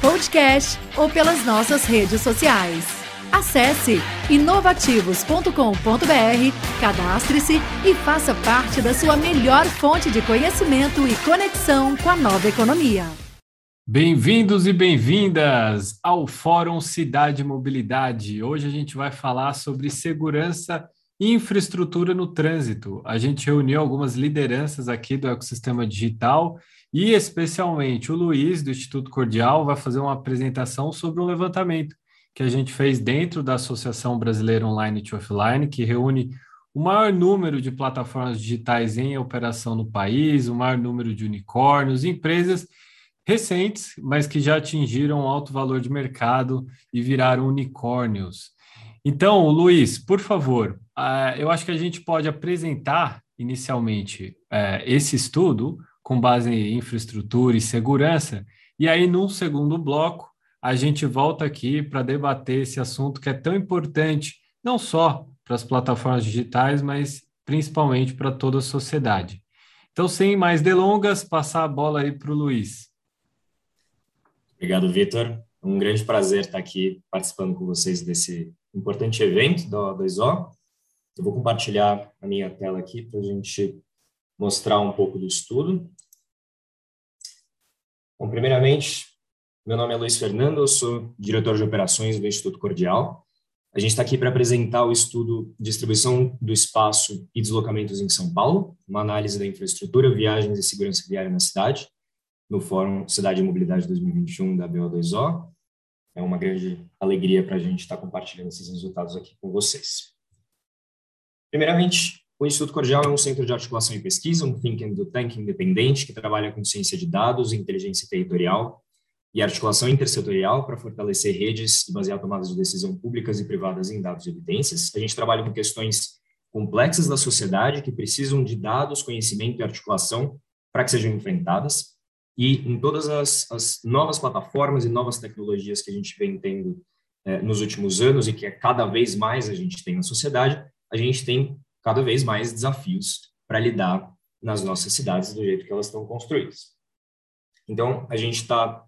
podcast ou pelas nossas redes sociais. Acesse inovativos.com.br, cadastre-se e faça parte da sua melhor fonte de conhecimento e conexão com a nova economia. Bem-vindos e bem-vindas ao Fórum Cidade e Mobilidade. Hoje a gente vai falar sobre segurança infraestrutura no trânsito. A gente reuniu algumas lideranças aqui do ecossistema digital e, especialmente, o Luiz, do Instituto Cordial, vai fazer uma apresentação sobre um levantamento que a gente fez dentro da Associação Brasileira Online to Offline, que reúne o maior número de plataformas digitais em operação no país, o maior número de unicórnios, empresas recentes, mas que já atingiram alto valor de mercado e viraram unicórnios. Então, Luiz, por favor, uh, eu acho que a gente pode apresentar inicialmente uh, esse estudo com base em infraestrutura e segurança, e aí, num segundo bloco, a gente volta aqui para debater esse assunto que é tão importante, não só para as plataformas digitais, mas principalmente para toda a sociedade. Então, sem mais delongas, passar a bola aí para o Luiz. Obrigado, Vitor. Um grande prazer estar aqui participando com vocês desse importante evento da O2O. Eu vou compartilhar a minha tela aqui para a gente mostrar um pouco do estudo. Bom, primeiramente, meu nome é Luiz Fernando, eu sou diretor de operações do Instituto Cordial. A gente está aqui para apresentar o estudo Distribuição do Espaço e Deslocamentos em São Paulo, uma análise da infraestrutura, viagens e segurança viária na cidade, no Fórum Cidade e Mobilidade 2021 da BO2O. É uma grande alegria para a gente estar tá compartilhando esses resultados aqui com vocês. Primeiramente, o Instituto Cordial é um centro de articulação e pesquisa, um think and do tank independente que trabalha com ciência de dados, inteligência territorial e articulação intersetorial para fortalecer redes e basear tomadas de decisão públicas e privadas em dados e evidências. A gente trabalha com questões complexas da sociedade que precisam de dados, conhecimento e articulação para que sejam enfrentadas. E em todas as, as, novas plataformas e novas tecnologias que a gente vem tendo é, nos últimos anos e que é cada vez mais a gente tem na sociedade, a gente tem cada vez mais desafios para lidar nas nossas cidades do jeito que elas estão construídas. Então, a gente está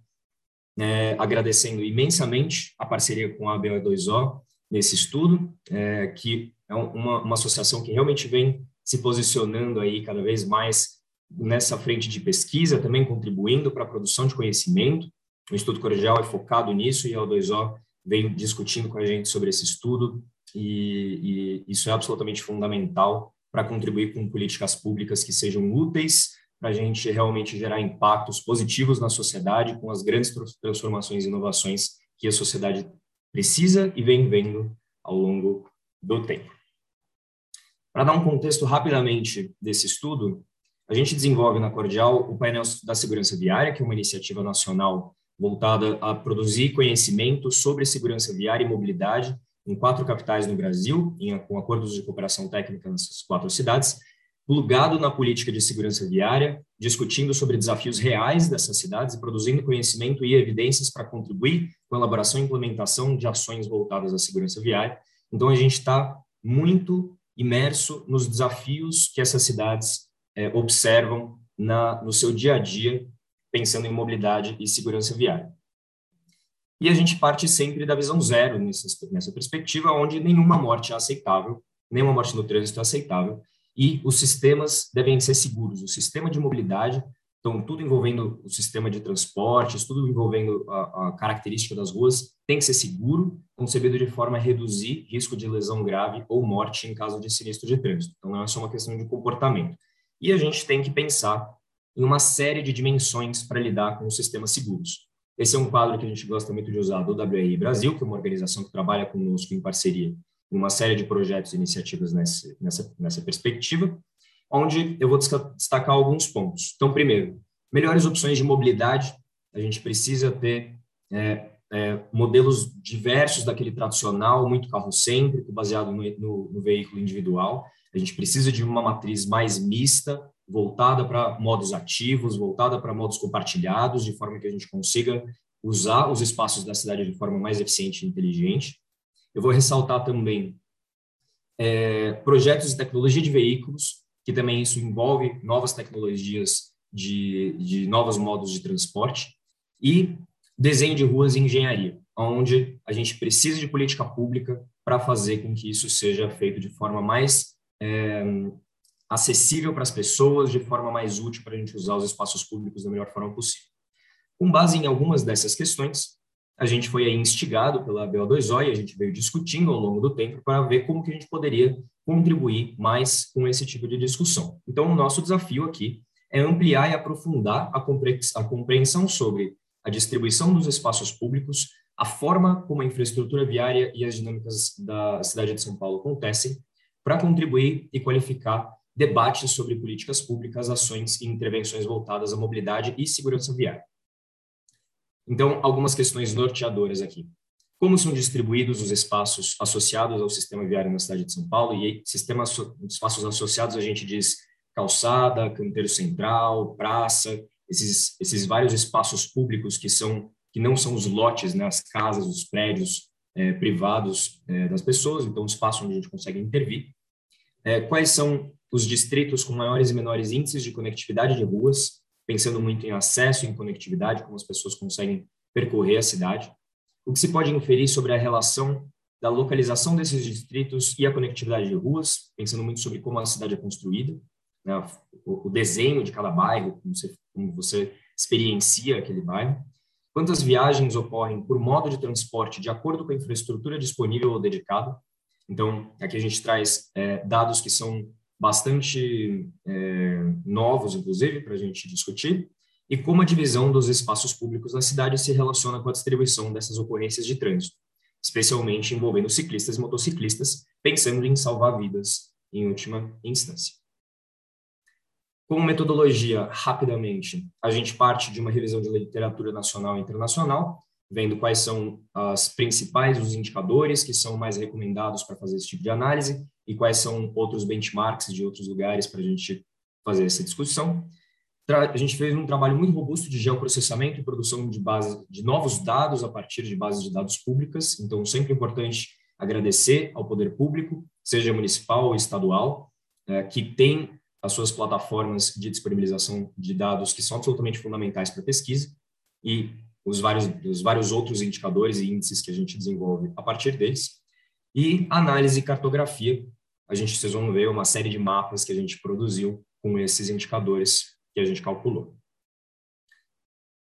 é, agradecendo imensamente a parceria com a BO2O nesse estudo, é, que é uma, uma associação que realmente vem se posicionando aí cada vez mais nessa frente de pesquisa, também contribuindo para a produção de conhecimento. O Instituto Colegial é focado nisso e a O2O vem discutindo com a gente sobre esse estudo e, e isso é absolutamente fundamental para contribuir com políticas públicas que sejam úteis para a gente realmente gerar impactos positivos na sociedade com as grandes transformações e inovações que a sociedade precisa e vem vendo ao longo do tempo. Para dar um contexto rapidamente desse estudo, a gente desenvolve na Cordial o painel da segurança viária, que é uma iniciativa nacional voltada a produzir conhecimento sobre segurança viária e mobilidade em quatro capitais no Brasil, em, com acordos de cooperação técnica nessas quatro cidades, plugado na política de segurança viária, discutindo sobre desafios reais dessas cidades e produzindo conhecimento e evidências para contribuir com a elaboração e implementação de ações voltadas à segurança viária. Então, a gente está muito imerso nos desafios que essas cidades é, observam na, no seu dia a dia, pensando em mobilidade e segurança viária. E a gente parte sempre da visão zero nessa, nessa perspectiva, onde nenhuma morte é aceitável, nenhuma morte no trânsito é aceitável, e os sistemas devem ser seguros. O sistema de mobilidade, então, tudo envolvendo o sistema de transportes, tudo envolvendo a, a característica das ruas, tem que ser seguro, concebido de forma a reduzir risco de lesão grave ou morte em caso de sinistro de trânsito. Então, não é só uma questão de comportamento. E a gente tem que pensar em uma série de dimensões para lidar com os sistemas seguros. Esse é um quadro que a gente gosta muito de usar do WRI Brasil, que é uma organização que trabalha conosco em parceria em uma série de projetos e iniciativas nessa, nessa, nessa perspectiva, onde eu vou destacar alguns pontos. Então, primeiro, melhores opções de mobilidade. A gente precisa ter é, é, modelos diversos daquele tradicional, muito carrocêntrico, baseado no, no, no veículo individual. A gente precisa de uma matriz mais mista, voltada para modos ativos, voltada para modos compartilhados, de forma que a gente consiga usar os espaços da cidade de forma mais eficiente e inteligente. Eu vou ressaltar também é, projetos de tecnologia de veículos, que também isso envolve novas tecnologias de, de novos modos de transporte, e desenho de ruas e engenharia, onde a gente precisa de política pública para fazer com que isso seja feito de forma mais é, acessível para as pessoas, de forma mais útil para a gente usar os espaços públicos da melhor forma possível. Com base em algumas dessas questões, a gente foi aí instigado pela BO2O e a gente veio discutindo ao longo do tempo para ver como que a gente poderia contribuir mais com esse tipo de discussão. Então, o nosso desafio aqui é ampliar e aprofundar a compreensão sobre a distribuição dos espaços públicos, a forma como a infraestrutura viária e as dinâmicas da cidade de São Paulo acontecem, para contribuir e qualificar debates sobre políticas públicas, ações e intervenções voltadas à mobilidade e segurança viária. Então, algumas questões norteadoras aqui. Como são distribuídos os espaços associados ao sistema viário na cidade de São Paulo? E sistemas, espaços associados, a gente diz calçada, canteiro central, praça, esses, esses vários espaços públicos que são que não são os lotes, né, as casas, os prédios é, privados é, das pessoas, então espaço onde a gente consegue intervir. É, quais são os distritos com maiores e menores índices de conectividade de ruas? pensando muito em acesso e em conectividade, como as pessoas conseguem percorrer a cidade. O que se pode inferir sobre a relação da localização desses distritos e a conectividade de ruas, pensando muito sobre como a cidade é construída, né, o, o, desenho de cada bairro, como você, como você experiencia aquele bairro, quantas viagens ocorrem por modo de transporte de acordo com a infraestrutura disponível ou dedicada. Então, aqui a gente traz é, dados que são bastante é, novos, inclusive, para a gente discutir, e como a divisão dos espaços públicos na cidade se relaciona com a distribuição dessas ocorrências de trânsito, especialmente envolvendo ciclistas e motociclistas, pensando em salvar vidas em última instância. Como metodologia, rapidamente, a gente parte de uma revisão de literatura nacional e internacional, vendo quais são as principais, os indicadores que são mais recomendados para fazer esse tipo de análise e quais são outros benchmarks de outros lugares para a gente fazer essa discussão. A gente fez um trabalho muito robusto de geoprocessamento e produção de base de novos dados a partir de bases de dados públicas. Então, sempre importante agradecer ao poder público, seja municipal ou estadual, é, que tem as suas plataformas de disponibilização de dados que são absolutamente fundamentais para pesquisa e os vários, os vários outros indicadores e índices que a gente desenvolve a partir deles. E análise e cartografia, a gente, vocês vão ver uma série de mapas que a gente produziu com esses indicadores que a gente calculou.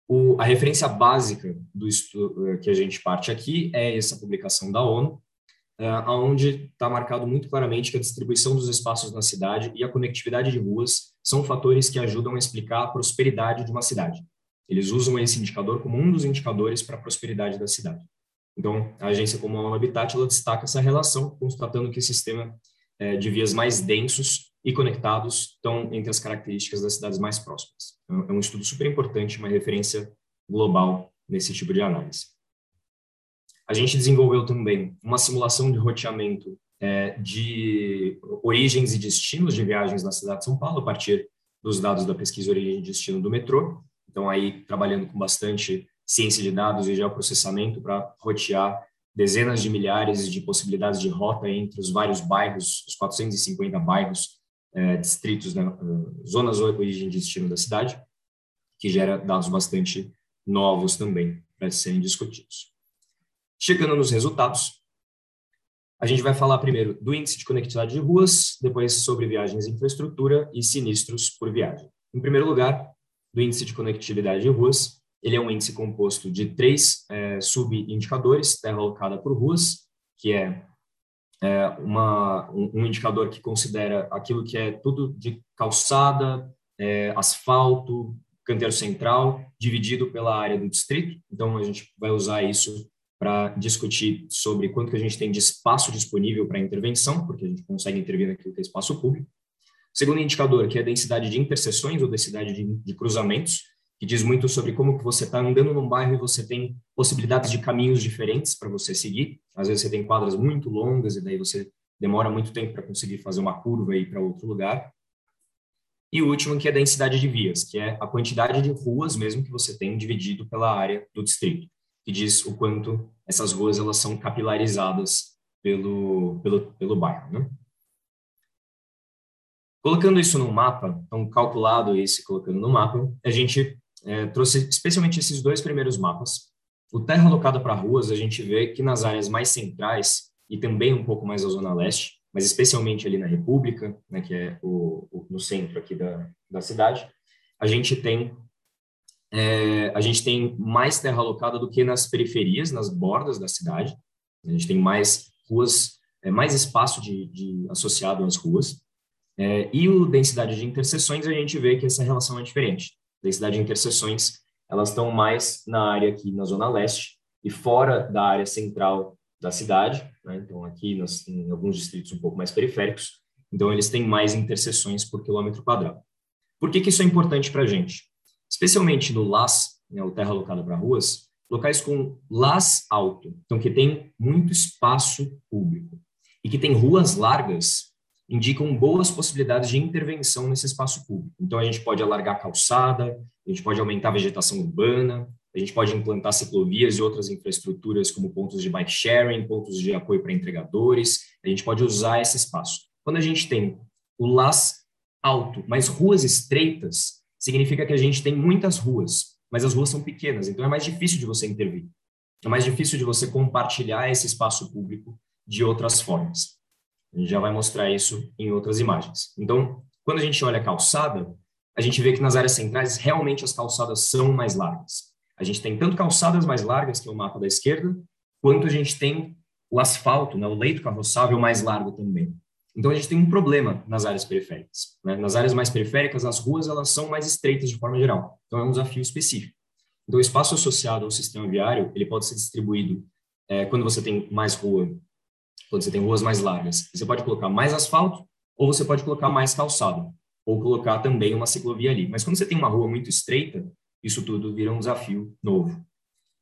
O, a referência básica do estudo eh, que a gente parte aqui é essa publicação da ONU, uh, onde está marcado muito claramente que a distribuição dos espaços na cidade e a conectividade de ruas são fatores que ajudam a explicar a prosperidade de uma cidade. Eles usam esse indicador como um dos indicadores para a prosperidade da cidade. Então, a agência como a Habitat, ela destaca essa relação, constatando que o sistema é, de vias mais densos e conectados estão entre as características das cidades mais próximas. Então, é um estudo super importante, uma referência global nesse tipo de análise. A gente desenvolveu também uma simulação de roteamento é, de origens e destinos de viagens na cidade de São Paulo, a partir dos dados da pesquisa origem e destino do metrô. Então, aí, trabalhando com bastante ciência de dados e geoprocessamento para rotear dezenas de milhares de possibilidades de rota entre os vários bairros, os 450 bairros, é, distritos, né, eh, zonas origem e destino da cidade, que gera dados bastante novos também para serem discutidos. Chegando nos resultados, a gente vai falar primeiro do índice de conectividade de ruas, depois sobre viagens em infraestrutura e sinistros por viagem. Em primeiro lugar, do índice de conectividade de ruas, ele é um índice composto de três é, subindicadores, terra alocada por ruas, que é, é uma, um, um, indicador que considera aquilo que é tudo de calçada, é, asfalto, canteiro central, dividido pela área do distrito. Então, a gente vai usar isso para discutir sobre quanto que a gente tem de espaço disponível para intervenção, porque a gente consegue intervir naquilo que é espaço público. Segundo indicador, que é a densidade de interseções ou densidade de, de cruzamentos, que diz muito sobre como que você está andando num bairro e você tem possibilidades de caminhos diferentes para você seguir. Às vezes você tem quadras muito longas e daí você demora muito tempo para conseguir fazer uma curva e ir para outro lugar. E o último, que é a densidade de vias, que é a quantidade de ruas mesmo que você tem dividido pela área do distrito, que diz o quanto essas ruas elas são capilarizadas pelo, pelo, pelo bairro. Né? Colocando isso no mapa, então calculado esse colocando no mapa, a gente é, trouxe especialmente esses dois primeiros mapas. O terra alocada para ruas, a gente vê que nas áreas mais centrais e também um pouco mais a zona leste, mas especialmente ali na República, né, que é o, o, no centro aqui da, da cidade, a gente tem é, a gente tem mais terra alocada do que nas periferias, nas bordas da cidade. A gente tem mais ruas, é, mais espaço de, de associado às ruas. É, e o densidade de interseções, a gente vê que essa relação é diferente. Densidade de interseções, elas estão mais na área aqui na zona leste e fora da área central da cidade, né? então aqui em alguns distritos um pouco mais periféricos, então eles têm mais interseções por quilômetro quadrado. Por que, que isso é importante para a gente? Especialmente no LAS, né, o terra alocada para ruas, locais com LAS alto, então que tem muito espaço público e que tem ruas largas, indicam boas possibilidades de intervenção nesse espaço público. Então, a gente pode alargar a calçada, a gente pode aumentar a vegetação urbana, a gente pode implantar ciclovias e outras infraestruturas como pontos de bike sharing, pontos de apoio para entregadores, a gente pode usar esse espaço. Quando a gente tem o LAS alto, mas ruas estreitas, significa que a gente tem muitas ruas, mas as ruas são pequenas, então é mais difícil de você intervir. É mais difícil de você compartilhar esse espaço público de outras formas. A gente já vai mostrar isso em outras imagens. Então, quando a gente olha a calçada, a gente vê que nas áreas centrais realmente as calçadas são mais largas. A gente tem tanto calçadas mais largas, que é o mapa da esquerda, quanto a gente tem o asfalto, né, o leito carroçável mais largo também. Então a gente tem um problema nas áreas periféricas. Né? Nas áreas mais periféricas, as ruas elas são mais estreitas de forma geral. Então é um desafio específico. Então o espaço associado ao sistema viário ele pode ser distribuído é, quando você tem mais rua quando você tem ruas mais largas. Você pode colocar mais asfalto ou você pode colocar mais calçado, ou colocar também uma ciclovia ali. Mas quando você tem uma rua muito estreita, isso tudo vira um desafio novo.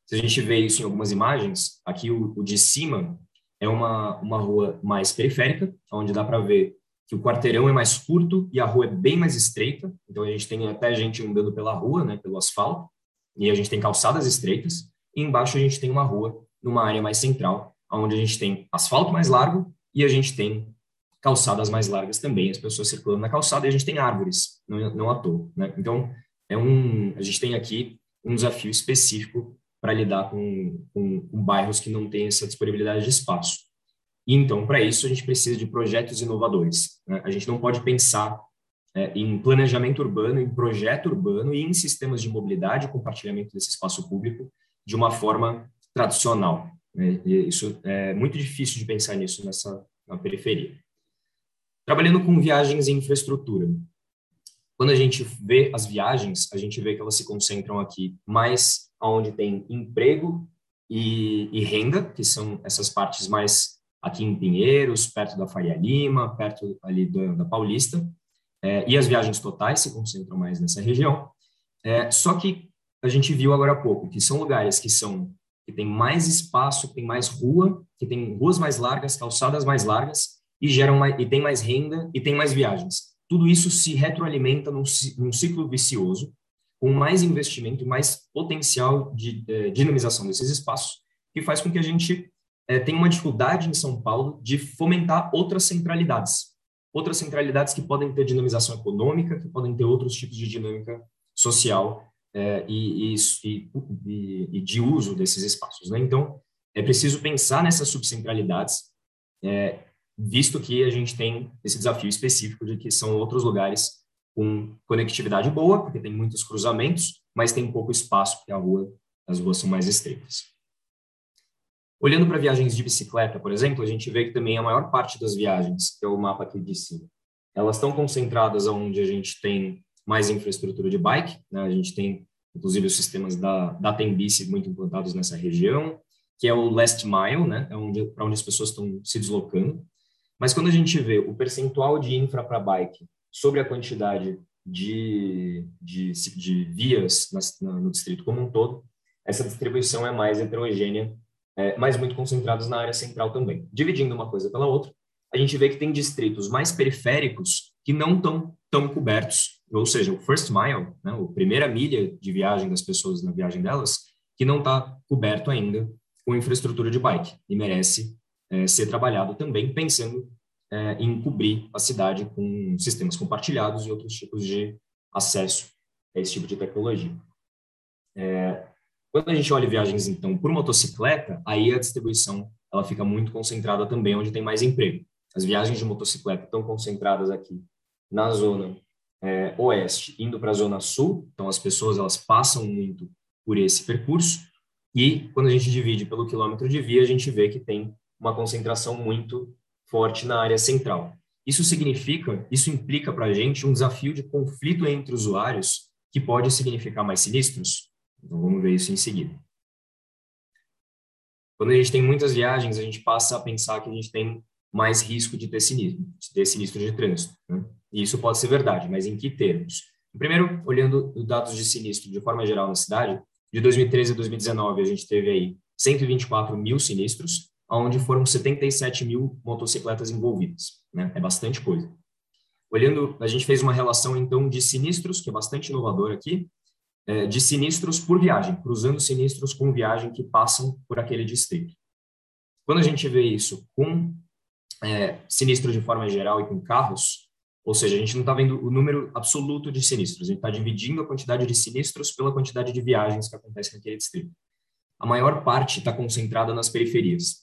Se a gente vê isso em algumas imagens, aqui o, o de cima é uma, uma rua mais periférica, onde dá para ver que o quarteirão é mais curto e a rua é bem mais estreita. Então a gente tem até gente andando pela rua, né, pelo asfalto, e a gente tem calçadas estreitas. E embaixo a gente tem uma rua numa área mais central, onde a gente tem asfalto mais largo e a gente tem calçadas mais largas também, as pessoas circulando na calçada e a gente tem árvores, não, não à toa. Né? Então, é um, a gente tem aqui um desafio específico para lidar com, com, com, bairros que não têm essa disponibilidade de espaço. E, então, para isso, a gente precisa de projetos inovadores. Né? A gente não pode pensar é, em planejamento urbano, em projeto urbano e em sistemas de mobilidade e compartilhamento desse espaço público de uma forma tradicional. Né? isso é muito difícil de pensar nisso nessa na periferia. Trabalhando com viagens e infraestrutura. Quando a gente vê as viagens, a gente vê que elas se concentram aqui mais onde tem emprego e, e renda, que são essas partes mais aqui em Pinheiros, perto da Faria Lima, perto ali da, da Paulista, é, e as viagens totais se concentram mais nessa região. É, só que a gente viu agora há pouco que são lugares que são que tem mais espaço, que tem mais rua, que tem ruas mais largas, calçadas mais largas e geram mais, e tem mais renda e tem mais viagens. Tudo isso se retroalimenta num, num ciclo vicioso, com mais investimento mais potencial de eh, dinamização desses espaços, que faz com que a gente eh, tenha uma dificuldade em São Paulo de fomentar outras centralidades. Outras centralidades que podem ter dinamização econômica, que podem ter outros tipos de dinâmica social é, e, e, e, de uso desses espaços. Né? Então, é preciso pensar nessas subcentralidades, é, visto que a gente tem esse desafio específico de que são outros lugares com conectividade boa, porque tem muitos cruzamentos, mas tem pouco espaço, porque a rua, as ruas são mais estreitas. Olhando para viagens de bicicleta, por exemplo, a gente vê que também a maior parte das viagens, que é o mapa aqui de cima, elas estão concentradas onde a gente tem mais infraestrutura de bike, né? a gente tem inclusive os sistemas da, da Tembice muito implantados nessa região, que é o last mile, né? é onde, para onde as pessoas estão se deslocando. Mas quando a gente vê o percentual de infra para bike sobre a quantidade de, de, de vias no distrito como um todo, essa distribuição é mais heterogênea, é, mas muito concentrados na área central também. Dividindo uma coisa pela outra, a gente vê que tem distritos mais periféricos que não estão tão cobertos, ou seja, o first mile, né, a primeira milha de viagem das pessoas na viagem delas, que não está coberto ainda com infraestrutura de bike e merece é, ser trabalhado também pensando é, em cobrir a cidade com sistemas compartilhados e outros tipos de acesso a esse tipo de tecnologia. É, quando a gente olha viagens, então, por motocicleta, aí a distribuição ela fica muito concentrada também onde tem mais emprego. As viagens de motocicleta estão concentradas aqui na zona é, oeste, indo para a zona sul, então as pessoas elas passam muito por esse percurso, e quando a gente divide pelo quilômetro de via, a gente vê que tem uma concentração muito forte na área central. Isso significa, isso implica para a gente um desafio de conflito entre usuários que pode significar mais sinistros. Então vamos ver isso em seguida. Quando a gente tem muitas viagens, a gente passa a pensar que a gente tem mais risco de ter sinistro, de ter sinistro de trânsito. Né? E isso pode ser verdade, mas em que termos? Primeiro, olhando os dados de sinistro de forma geral na cidade, de 2013 a 2019 a gente teve aí 124 mil sinistros, onde foram 77 mil motocicletas envolvidas. Né? É bastante coisa. Olhando, a gente fez uma relação, então, de sinistros, que é bastante inovador aqui, é, de sinistros por viagem, cruzando sinistros com viagem que passam por aquele distrito. Quando a gente vê isso com é, sinistro de forma geral e com carros, ou seja, a gente não está vendo o número absoluto de sinistros, a gente está dividindo a quantidade de sinistros pela quantidade de viagens que acontecem naquele distrito. A maior parte está concentrada nas periferias.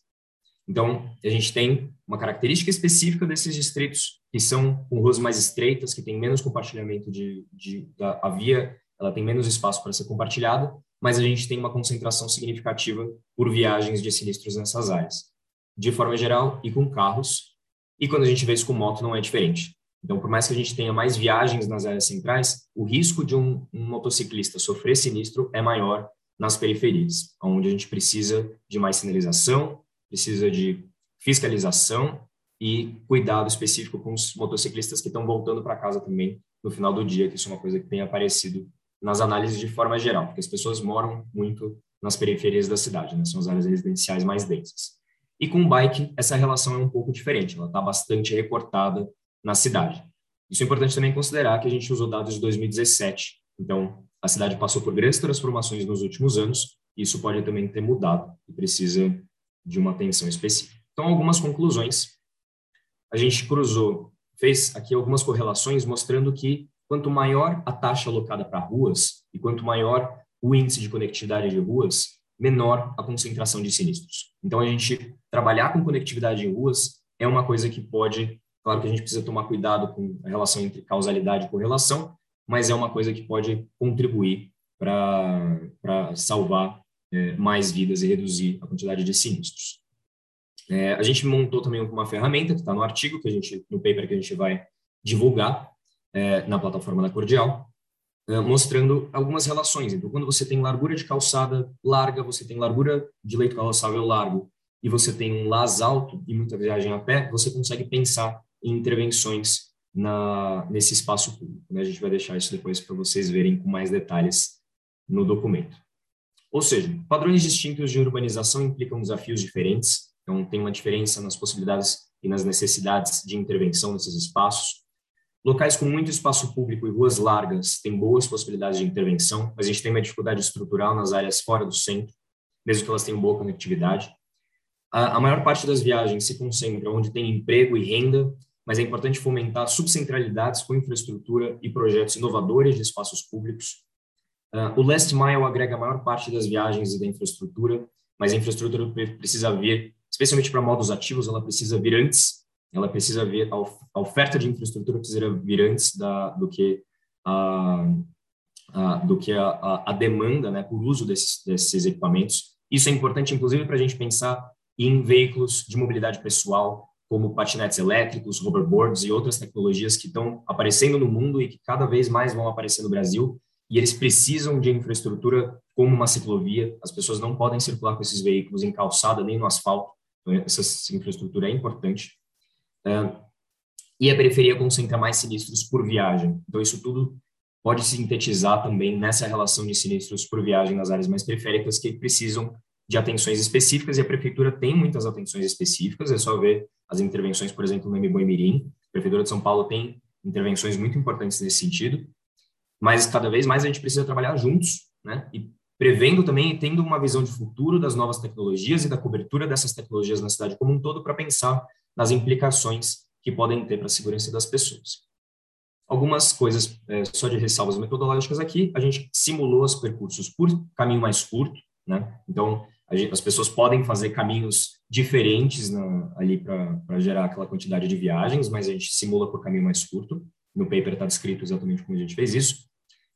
Então, a gente tem uma característica específica desses distritos, que são com ruas mais estreitas, que tem menos compartilhamento de, de da, a via, ela tem menos espaço para ser compartilhada, mas a gente tem uma concentração significativa por viagens de sinistros nessas áreas, de forma geral e com carros. E quando a gente vê isso com moto, não é diferente. Então, por mais que a gente tenha mais viagens nas áreas centrais, o risco de um, um motociclista sofrer sinistro é maior nas periferias, onde a gente precisa de mais sinalização, precisa de fiscalização e cuidado específico com os motociclistas que estão voltando para casa também no final do dia, que isso é uma coisa que tem aparecido nas análises de forma geral, porque as pessoas moram muito nas periferias da cidade, né? são as áreas residenciais mais densas. E com o bike, essa relação é um pouco diferente, ela está bastante recortada na cidade. Isso é importante também considerar que a gente usou dados de 2017, então a cidade passou por grandes transformações nos últimos anos, e isso pode também ter mudado e precisa de uma atenção específica. Então, algumas conclusões. A gente cruzou, fez aqui algumas correlações mostrando que quanto maior a taxa alocada para ruas e quanto maior o índice de conectividade de ruas, menor a concentração de sinistros. Então, a gente trabalhar com conectividade em ruas é uma coisa que pode, claro que a gente precisa tomar cuidado com a relação entre causalidade e correlação, mas é uma coisa que pode contribuir para salvar é, mais vidas e reduzir a quantidade de sinistros. É, a gente montou também uma ferramenta que está no artigo, que a gente, no paper que a gente vai divulgar é, na plataforma da Cordial, é, mostrando algumas relações. Então, quando você tem largura de calçada larga, você tem largura de leito carroçável largo, e você tem um las alto e muita viagem a pé, você consegue pensar em intervenções na, nesse espaço público. Né? A gente vai deixar isso depois para vocês verem com mais detalhes no documento. Ou seja, padrões distintos de urbanização implicam desafios diferentes, então tem uma diferença nas possibilidades e nas necessidades de intervenção nesses espaços. Locais com muito espaço público e ruas largas têm boas possibilidades de intervenção, mas a gente tem uma dificuldade estrutural nas áreas fora do centro, mesmo que elas tenham boa conectividade. A maior parte das viagens se concentra onde tem emprego e renda, mas é importante fomentar subcentralidades com infraestrutura e projetos inovadores de espaços públicos, Uh, o last mile agrega a maior parte das viagens e da infraestrutura, mas a infraestrutura precisa vir, especialmente para modos ativos, ela precisa vir antes, ela precisa vir, a oferta de infraestrutura precisa vir antes da, do que a, a do que a, a, demanda né, por uso desses, desses equipamentos. Isso é importante, inclusive, para a gente pensar em veículos de mobilidade pessoal, como patinetes elétricos, hoverboards e outras tecnologias que estão aparecendo no mundo e que cada vez mais vão aparecer no Brasil e eles precisam de infraestrutura como uma ciclovia. As pessoas não podem circular com esses veículos em calçada nem no asfalto. Então, essa infraestrutura é importante. É, e a periferia concentra mais sinistros por viagem. Então, isso tudo pode sintetizar também nessa relação de sinistros por viagem nas áreas mais periféricas que precisam de atenções específicas e a prefeitura tem muitas atenções específicas, é só ver as intervenções, por exemplo, no Mboi Mirim. A prefeitura de São Paulo tem intervenções muito importantes nesse sentido, mas cada vez mais a gente precisa trabalhar juntos, né? E prevendo também e tendo uma visão de futuro das novas tecnologias e da cobertura dessas tecnologias na cidade como um todo para pensar nas implicações que podem ter para a segurança das pessoas. Algumas coisas é, só de ressalvas metodológicas aqui, a gente simulou os percursos por caminho mais curto, né? Então, gente, as pessoas podem fazer caminhos diferentes na, ali para gerar aquela quantidade de viagens, mas a gente simula por caminho mais curto. No paper está descrito exatamente como a gente fez isso.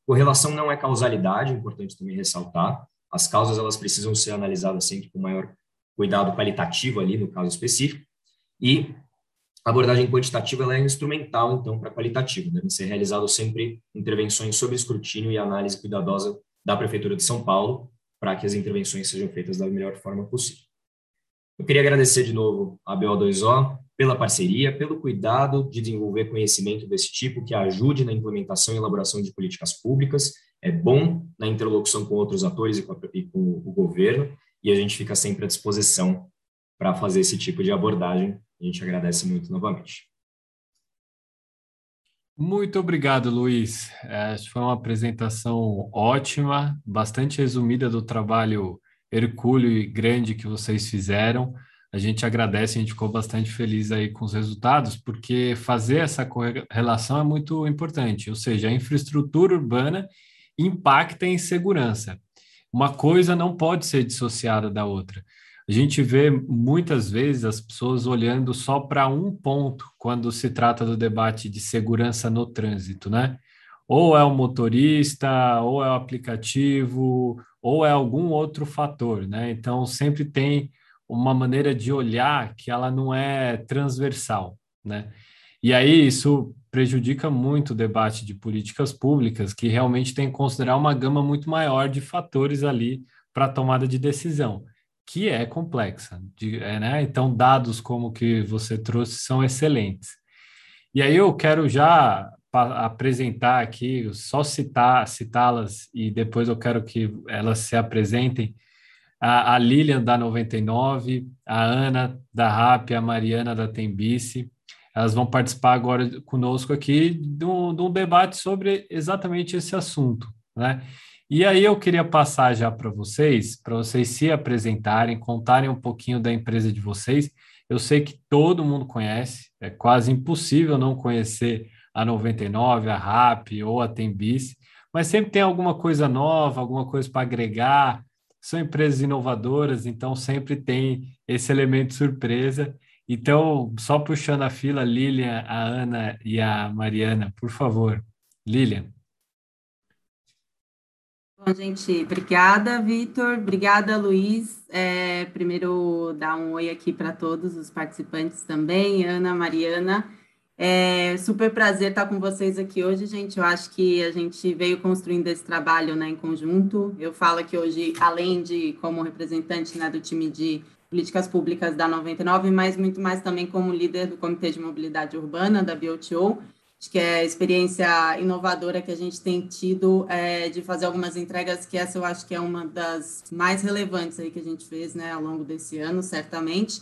Correlação não é causalidade, é importante também ressaltar. As causas elas precisam ser analisadas sempre com maior cuidado qualitativo ali no caso específico. E a abordagem quantitativa ela é instrumental, então, para qualitativa. Devem ser realizadas sempre intervenções sob escrutínio e análise cuidadosa da Prefeitura de São Paulo, para que as intervenções sejam feitas da melhor forma possível. Eu queria agradecer de novo a BO2O pela parceria, pelo cuidado de desenvolver conhecimento desse tipo que ajude na implementação e elaboração de políticas públicas, é bom na interlocução com outros atores e com, a, e com o governo, e a gente fica sempre à disposição para fazer esse tipo de abordagem a gente agradece muito novamente. Muito obrigado, Luiz. É, foi uma apresentação ótima, bastante resumida do trabalho hercúleo e grande que vocês fizeram. A gente agradece, a gente ficou bastante feliz aí com os resultados, porque fazer essa relação é muito importante, ou seja, a infraestrutura urbana impacta em segurança. Uma coisa não pode ser dissociada da outra. A gente vê muitas vezes as pessoas olhando só para um ponto quando se trata do debate de segurança no trânsito, né? Ou é o motorista, ou é o aplicativo, ou é algum outro fator, né? Então sempre tem uma maneira de olhar que ela não é transversal, né? E aí isso prejudica muito o debate de políticas públicas, que realmente tem que considerar uma gama muito maior de fatores ali para a tomada de decisão que é complexa. De, é, né? Então, dados como que você trouxe são excelentes. E aí eu quero já apresentar aqui, só citar, citá-las e depois eu quero que elas se apresentem. A, a Lilian da 99, a Ana da RAP, a Mariana da Tembice. Elas vão participar agora conosco aqui de um, de um debate sobre exatamente esse assunto, né? E aí eu queria passar já para vocês, para vocês se apresentarem, contarem um pouquinho da empresa de vocês. Eu sei que todo mundo conhece, é quase impossível não conhecer a 99, a RAP ou a Tembis, mas sempre tem alguma coisa nova, alguma coisa para agregar. São empresas inovadoras, então sempre tem esse elemento surpresa. Então, só puxando a fila, Lilian, a Ana e a Mariana, por favor. Lilian. Bom, gente, obrigada, Vitor. Obrigada, Luiz. É, primeiro, dar um oi aqui para todos os participantes também, Ana, Mariana. É super prazer estar com vocês aqui hoje, gente. Eu acho que a gente veio construindo esse trabalho né, em conjunto. Eu falo aqui hoje, além de como representante né, do time de políticas públicas da 99, mas muito mais também como líder do Comitê de Mobilidade Urbana da BOTO Acho que é a experiência inovadora que a gente tem tido é, de fazer algumas entregas, que essa eu acho que é uma das mais relevantes aí que a gente fez né, ao longo desse ano, certamente.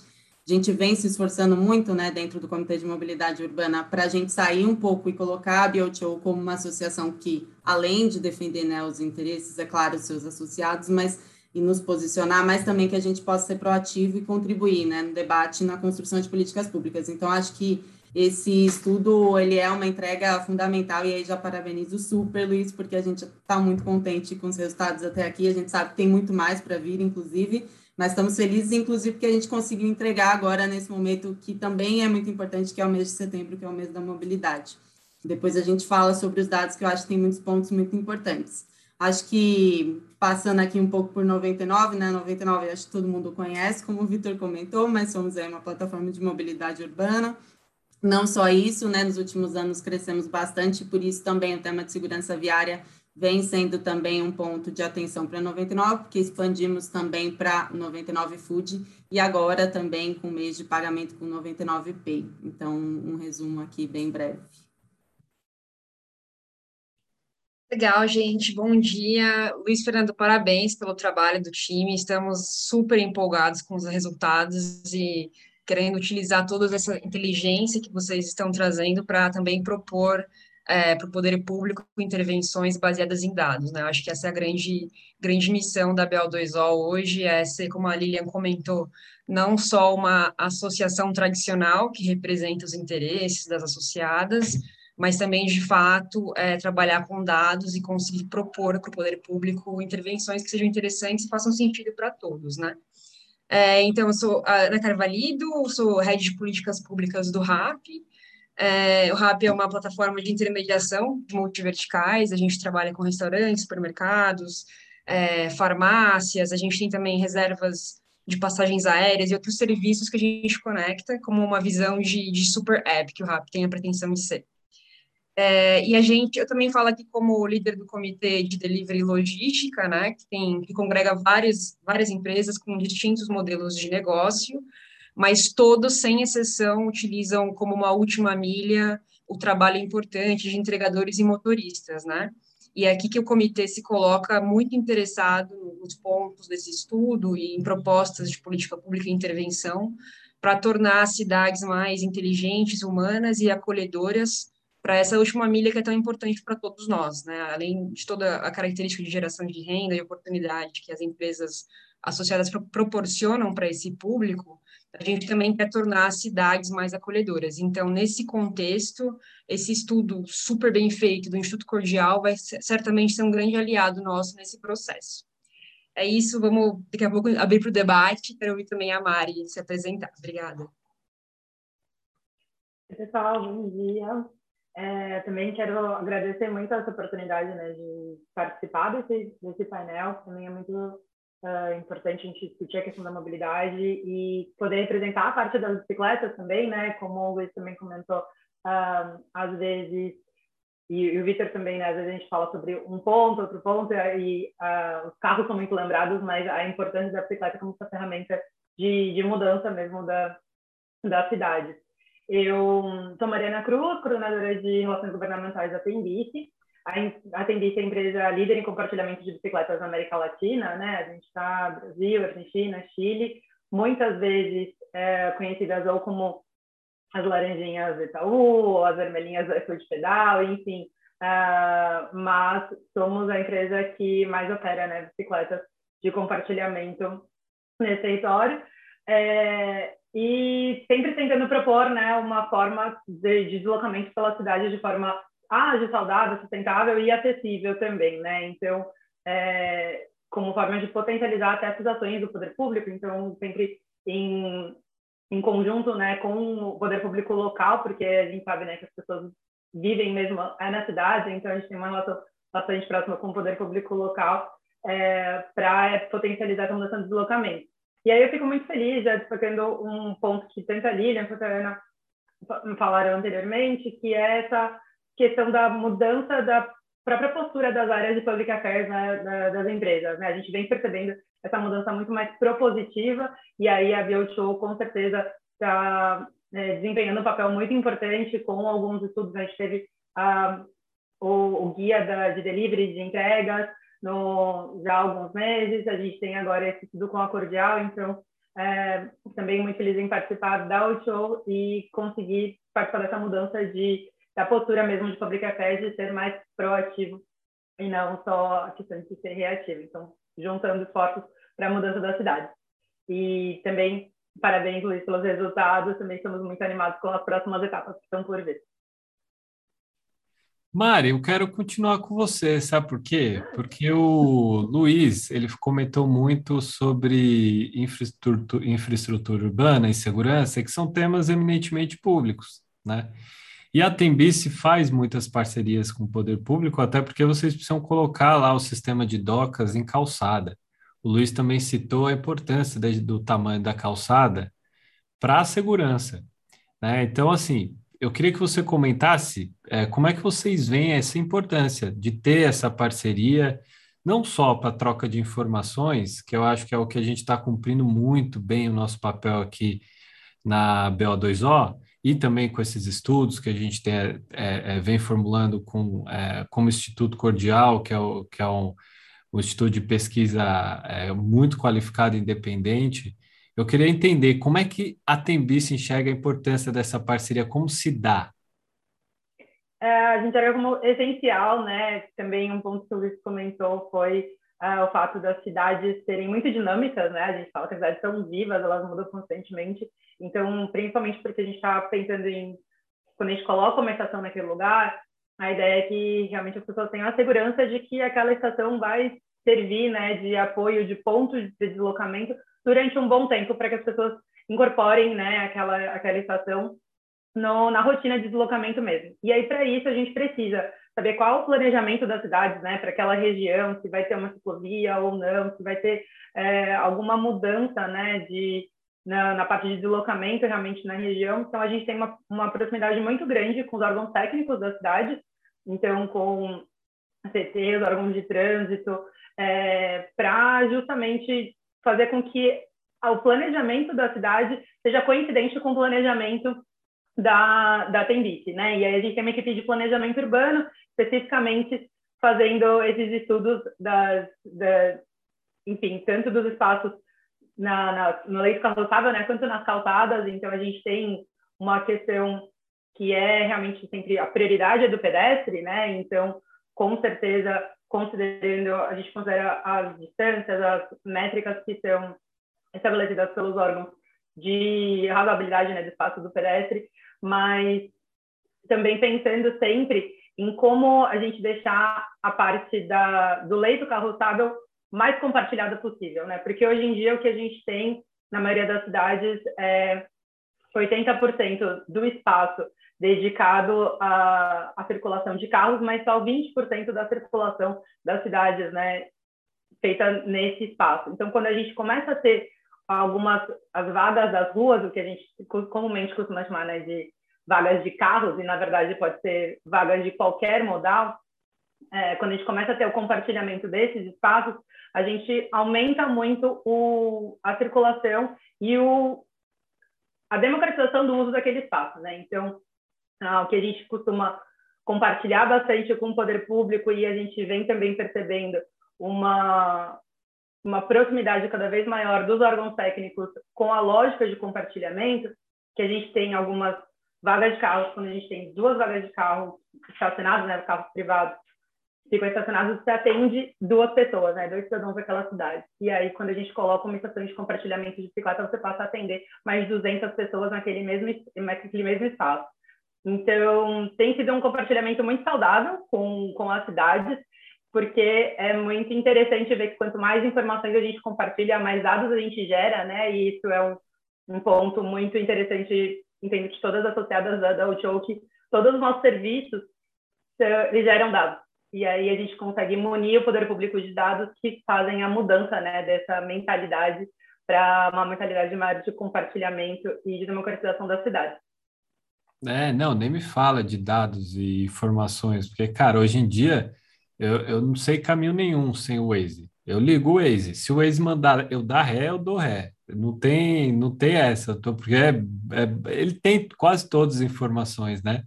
A gente vem se esforçando muito né, dentro do Comitê de Mobilidade Urbana para a gente sair um pouco e colocar a BioTO como uma associação que, além de defender né, os interesses, é claro, os seus associados, mas e nos posicionar, mas também que a gente possa ser proativo e contribuir né, no debate na construção de políticas públicas. Então, acho que esse estudo, ele é uma entrega fundamental e aí já parabenizo super, Luiz, porque a gente está muito contente com os resultados até aqui. A gente sabe que tem muito mais para vir, inclusive, mas estamos felizes, inclusive, porque a gente conseguiu entregar agora nesse momento que também é muito importante, que é o mês de setembro, que é o mês da mobilidade. Depois a gente fala sobre os dados, que eu acho que tem muitos pontos muito importantes. Acho que passando aqui um pouco por 99, né? 99 acho que todo mundo conhece, como o Vitor comentou, mas somos aí uma plataforma de mobilidade urbana não só isso, né, nos últimos anos crescemos bastante, por isso também o tema de segurança viária vem sendo também um ponto de atenção para 99, porque expandimos também para 99 Food e agora também com o mês de pagamento com 99 Pay. Então, um resumo aqui bem breve. Legal, gente. Bom dia. Luiz Fernando, parabéns pelo trabalho do time. Estamos super empolgados com os resultados e querendo utilizar toda essa inteligência que vocês estão trazendo para também propor é, para o poder público intervenções baseadas em dados. Né? Acho que essa é a grande, grande missão da BL2O hoje, é ser, como a Lilian comentou, não só uma associação tradicional que representa os interesses das associadas, mas também, de fato, é, trabalhar com dados e conseguir propor para o poder público intervenções que sejam interessantes e façam sentido para todos, né? É, então, eu sou a Ana Carvalho, sou head de políticas públicas do RAP, é, o RAP é uma plataforma de intermediação de multiverticais, a gente trabalha com restaurantes, supermercados, é, farmácias, a gente tem também reservas de passagens aéreas e outros serviços que a gente conecta como uma visão de, de super app que o RAP tem a pretensão de ser. É, e a gente, eu também falo aqui como líder do comitê de delivery logística, né, que tem que congrega várias várias empresas com distintos modelos de negócio, mas todos, sem exceção, utilizam como uma última milha o trabalho importante de entregadores e motoristas, né? E é aqui que o comitê se coloca muito interessado nos pontos desse estudo e em propostas de política pública e intervenção para tornar as cidades mais inteligentes, humanas e acolhedoras para essa última milha que é tão importante para todos nós, né? Além de toda a característica de geração de renda e oportunidade que as empresas associadas proporcionam para esse público, a gente também quer tornar as cidades mais acolhedoras. Então, nesse contexto, esse estudo super bem feito do Instituto Cordial vai certamente ser um grande aliado nosso nesse processo. É isso, vamos daqui a pouco abrir para o debate, quero ouvir também a Mari se apresentar. Obrigada. Pessoal, bom dia. É, também quero agradecer muito essa oportunidade né, de participar desse, desse painel, também é muito uh, importante a gente discutir a questão da mobilidade e poder representar a parte das bicicletas também, né? Como o Luiz também comentou, uh, às vezes, e, e o Vitor também, né? Às vezes a gente fala sobre um ponto, outro ponto, e uh, os carros são muito lembrados, mas a importância da bicicleta como essa ferramenta de, de mudança mesmo da, da cidade. Eu sou Mariana Cruz, coordenadora de Relações Governamentais da Tendice, a Tendice é a empresa líder em compartilhamento de bicicletas na América Latina, né? A gente está Brasil, Argentina, Chile, muitas vezes é, conhecidas ou como as laranjinhas do Itaú, ou as vermelhinhas do Food Pedal, enfim. Uh, mas somos a empresa que mais opera né, bicicletas de compartilhamento nesse território. É, e sempre tentando propor né, uma forma de, de deslocamento pela cidade de forma ágil, saudável, sustentável e acessível também, né? Então, é, como forma de potencializar até essas ações do poder público, então sempre em, em conjunto, né, com o poder público local, porque a gente sabe, né, que as pessoas vivem mesmo é na cidade, então a gente tem uma relação bastante próxima com o poder público local é, para potencializar essa mudança de deslocamento. E aí eu fico muito feliz, já destacando um ponto que tanto a Lilian quanto a Ana falaram anteriormente, que é essa questão da mudança da própria postura das áreas de public affairs né, das empresas. Né? A gente vem percebendo essa mudança muito mais propositiva e aí a BioShow com certeza está né, desempenhando um papel muito importante com alguns estudos. A gente teve ah, o, o, guia da, de delivery de entregas no, já há alguns meses, a gente tem agora esse estudo com a Cordial, então é, também muito feliz em participar da show e conseguir participar dessa mudança de da postura mesmo de public affairs de ser mais proativo e não só a questão de ser reativo. Então, juntando esforços para a mudança da cidade. E também, parabéns, Luiz, pelos resultados. Também estamos muito animados com as próximas etapas que estão por vir. Mari, eu quero continuar com você, sabe por quê? Porque o Luiz, ele comentou muito sobre infraestrutura, infraestrutura urbana e segurança, que são temas eminentemente públicos, né? E a Tembice faz muitas parcerias com o poder público, até porque vocês precisam colocar lá o sistema de docas em calçada. O Luiz também citou a importância do tamanho da calçada para a segurança. Né? Então, assim, eu queria que você comentasse é, como é que vocês veem essa importância de ter essa parceria, não só para troca de informações, que eu acho que é o que a gente está cumprindo muito bem o nosso papel aqui na BO2O, e também com esses estudos que a gente tem, é, é, vem formulando com, é, como Instituto Cordial, que é, o, que é um, um instituto de pesquisa é, muito qualificado e independente, eu queria entender como é que a Tembice enxerga a importância dessa parceria, como se dá? É, a gente olha como essencial, né? Também um ponto que o Luiz comentou foi uh, o fato das cidades serem muito dinâmicas, né? A gente fala que as cidades são vivas, elas mudam constantemente. Então, principalmente porque a gente está pensando em quando a gente coloca uma estação naquele lugar, a ideia é que realmente as pessoas tenham a segurança de que aquela estação vai servir, né, de apoio, de ponto de deslocamento durante um bom tempo para que as pessoas incorporem, né, aquela aquela estação no, na rotina de deslocamento mesmo. E aí para isso a gente precisa saber qual o planejamento das cidades, né, para aquela região, se vai ter uma ciclovia ou não, se vai ter é, alguma mudança, né, de na, na, parte de deslocamento realmente na região. Então a gente tem uma, uma proximidade muito grande com os órgãos técnicos da cidade, então com a CT, os órgãos de trânsito, é, para justamente fazer com que o planejamento da cidade seja coincidente com o planejamento da, da Tembic, né? E aí a gente tem uma equipe de planejamento urbano, especificamente fazendo esses estudos das, enfim, tanto dos espaços na, na, no leito carroçável, né, quanto nas calçadas. Então, a gente tem uma questão que é realmente sempre a prioridade é do pedestre, né? Então, com certeza, considerando, a gente considera as distâncias, as métricas que são estabelecidas pelos órgãos de razoabilidade né, do espaço do pedestre, mas também pensando sempre em como a gente deixar a parte da, do leito carroçável mais compartilhada possível, né? Porque hoje em dia o que a gente tem na maioria das cidades é 80% do espaço dedicado à, à, circulação de carros, mas só 20% da circulação das cidades, né, feita nesse espaço. Então, quando a gente começa a ter algumas as vagas das ruas, o que a gente comumente costuma chamar né, de vagas de carros, e na verdade pode ser vagas de qualquer modal, é, quando a gente começa a ter o compartilhamento desses espaços, a gente aumenta muito o, a circulação e o, a democratização do uso daquele espaço, né? Então, ah, o que a gente costuma compartilhar bastante com o poder público e a gente vem também percebendo uma uma proximidade cada vez maior dos órgãos técnicos com a lógica de compartilhamento, que a gente tem algumas vagas de carros, quando a gente tem duas vagas de carro estacionados, né, carros privados, ficam estacionados, você atende duas pessoas, né? Dois cidadãos daquela cidade. E aí, quando a gente coloca uma estação de compartilhamento de bicicleta, você passa a atender mais de 200 pessoas naquele mesmo, naquele mesmo espaço. Então, tem sido um compartilhamento muito saudável com, com as cidades, porque é muito interessante ver que quanto mais informações a gente compartilha, mais dados a gente gera, né? E isso é um, um ponto muito interessante, entendo que todas as associadas da, da que todos os nossos serviços eles geram dados e aí a gente consegue munir o poder público de dados que fazem a mudança né, dessa mentalidade para uma mentalidade maior de compartilhamento e de democratização da cidade. É, não, nem me fala de dados e informações, porque, cara, hoje em dia eu, eu não sei caminho nenhum sem o Waze. Eu ligo o Waze. Se o Waze mandar eu dar ré, eu dou ré. Não tem, não tem essa, porque é, é, ele tem quase todas as informações, né?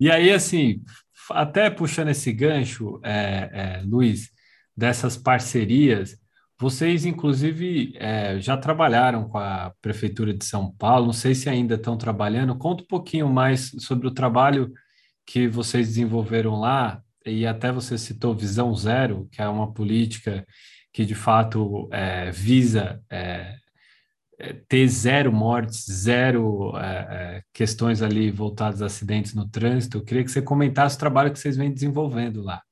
E aí, assim, até puxando esse gancho, é, é, Luiz, dessas parcerias, vocês, inclusive, é, já trabalharam com a Prefeitura de São Paulo, não sei se ainda estão trabalhando. Conta um pouquinho mais sobre o trabalho que vocês desenvolveram lá, e até você citou Visão Zero, que é uma política que, de fato, é, visa é, é, ter zero mortes, zero é, é, questões ali voltadas a acidentes no trânsito. Eu queria que você comentasse o trabalho que vocês vêm desenvolvendo lá.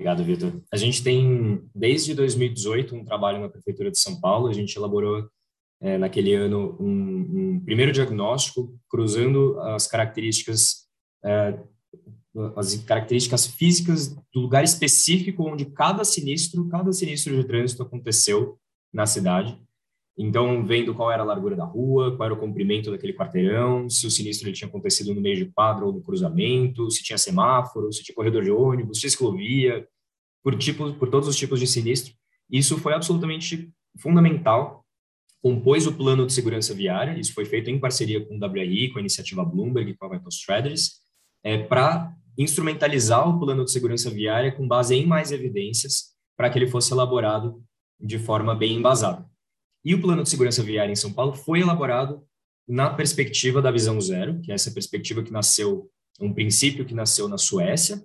Obrigado, Vitor. A gente tem, desde 2018, um trabalho na Prefeitura de São Paulo. A gente elaborou, é, naquele ano, um, um, primeiro diagnóstico, cruzando as características, é, as características físicas do lugar específico onde cada sinistro, cada sinistro de trânsito aconteceu na cidade. Então, vendo qual era a largura da rua, qual era o comprimento daquele quarteirão, se o sinistro ele tinha acontecido no meio de quadra ou no cruzamento, se tinha semáforo, se tinha corredor de ônibus, se tinha ciclovia, por, tipo, por todos os tipos de sinistro. Isso foi absolutamente fundamental. Compôs o plano de segurança viária, isso foi feito em parceria com o WRI, com a iniciativa Bloomberg com a Vital Strategies, é, para instrumentalizar o plano de segurança viária com base em mais evidências para que ele fosse elaborado de forma bem embasada. E o plano de segurança viária em São Paulo foi elaborado na perspectiva da visão zero, que é essa perspectiva que nasceu, um princípio que nasceu na Suécia,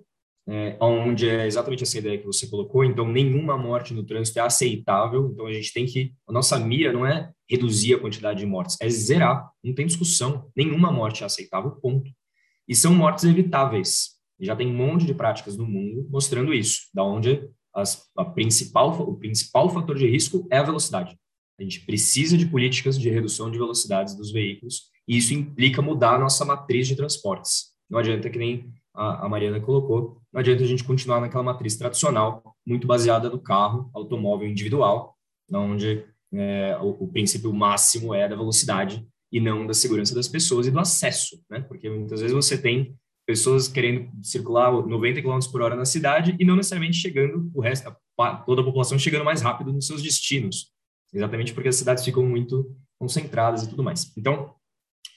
é, onde é exatamente essa ideia que você colocou. Então, nenhuma morte no trânsito é aceitável. Então, a gente tem que. A nossa mira não é reduzir a quantidade de mortes, é zerar. Não tem discussão. Nenhuma morte é aceitável, ponto. E são mortes evitáveis. Já tem um monte de práticas no mundo mostrando isso, da onde as, a principal, o principal fator de risco é a velocidade. A gente precisa de políticas de redução de velocidades dos veículos, e isso implica mudar a nossa matriz de transportes. Não adianta que nem a, Mariana colocou, não adianta a gente continuar naquela matriz tradicional, muito baseada no carro, automóvel individual, onde é, o, o, princípio máximo é da velocidade e não da segurança das pessoas e do acesso, né? Porque muitas vezes você tem pessoas querendo circular 90 km por hora na cidade e não necessariamente chegando o resto, toda a população chegando mais rápido nos seus destinos, exatamente porque as cidades ficam muito concentradas e tudo mais. Então,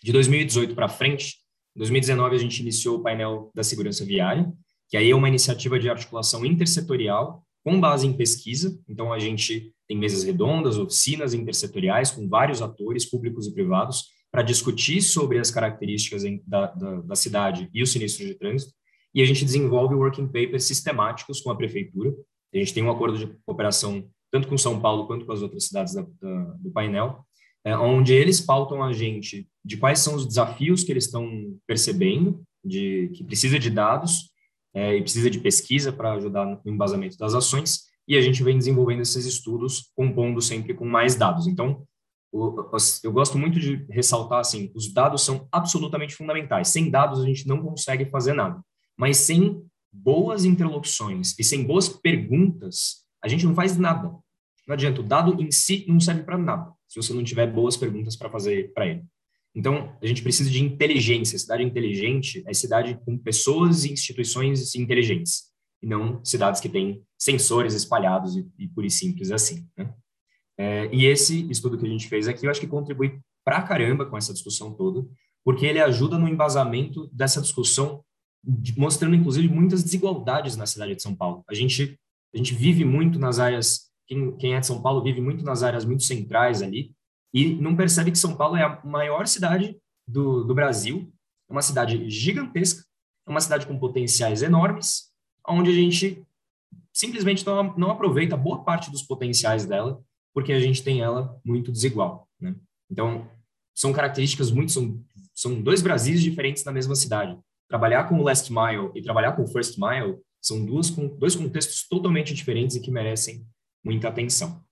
de 2018 para frente, em 2019, a gente iniciou o painel da segurança viária, que aí é uma iniciativa de articulação intersetorial com base em pesquisa. Então, a gente tem mesas redondas, oficinas intersetoriais com vários atores, públicos e privados, para discutir sobre as características da, da, da, cidade e os sinistros de trânsito. E a gente desenvolve working papers sistemáticos com a prefeitura. A gente tem um acordo de cooperação tanto com São Paulo quanto com as outras cidades da, do painel, é, onde eles pautam a gente de quais são os desafios que eles estão percebendo, de que precisa de dados é, e precisa de pesquisa para ajudar no embasamento das ações, e a gente vem desenvolvendo esses estudos, compondo sempre com mais dados. Então, eu gosto muito de ressaltar assim, os dados são absolutamente fundamentais. Sem dados a gente não consegue fazer nada. Mas sem boas interlocuções e sem boas perguntas, a gente não faz nada. Não adianta, o dado em si não serve para nada se você não tiver boas perguntas para fazer para ele. Então, a gente precisa de inteligência. Cidade inteligente é cidade com pessoas e instituições inteligentes, e não cidades que têm sensores espalhados e, e pura e simples assim. Né? É, e esse estudo que a gente fez aqui, eu acho que contribui pra caramba com essa discussão toda, porque ele ajuda no embasamento dessa discussão, mostrando inclusive muitas desigualdades na cidade de São Paulo. A gente a gente vive muito nas áreas quem, quem é de São Paulo vive muito nas áreas muito centrais ali e não percebe que São Paulo é a maior cidade do, do Brasil, é uma cidade gigantesca, é uma cidade com potenciais enormes, onde a gente simplesmente não, não aproveita boa parte dos potenciais dela, porque a gente tem ela muito desigual. Né? Então, são características muito. São, são dois Brasis diferentes na mesma cidade. Trabalhar com o last mile e trabalhar com o first mile são duas, dois contextos totalmente diferentes e que merecem muita atenção.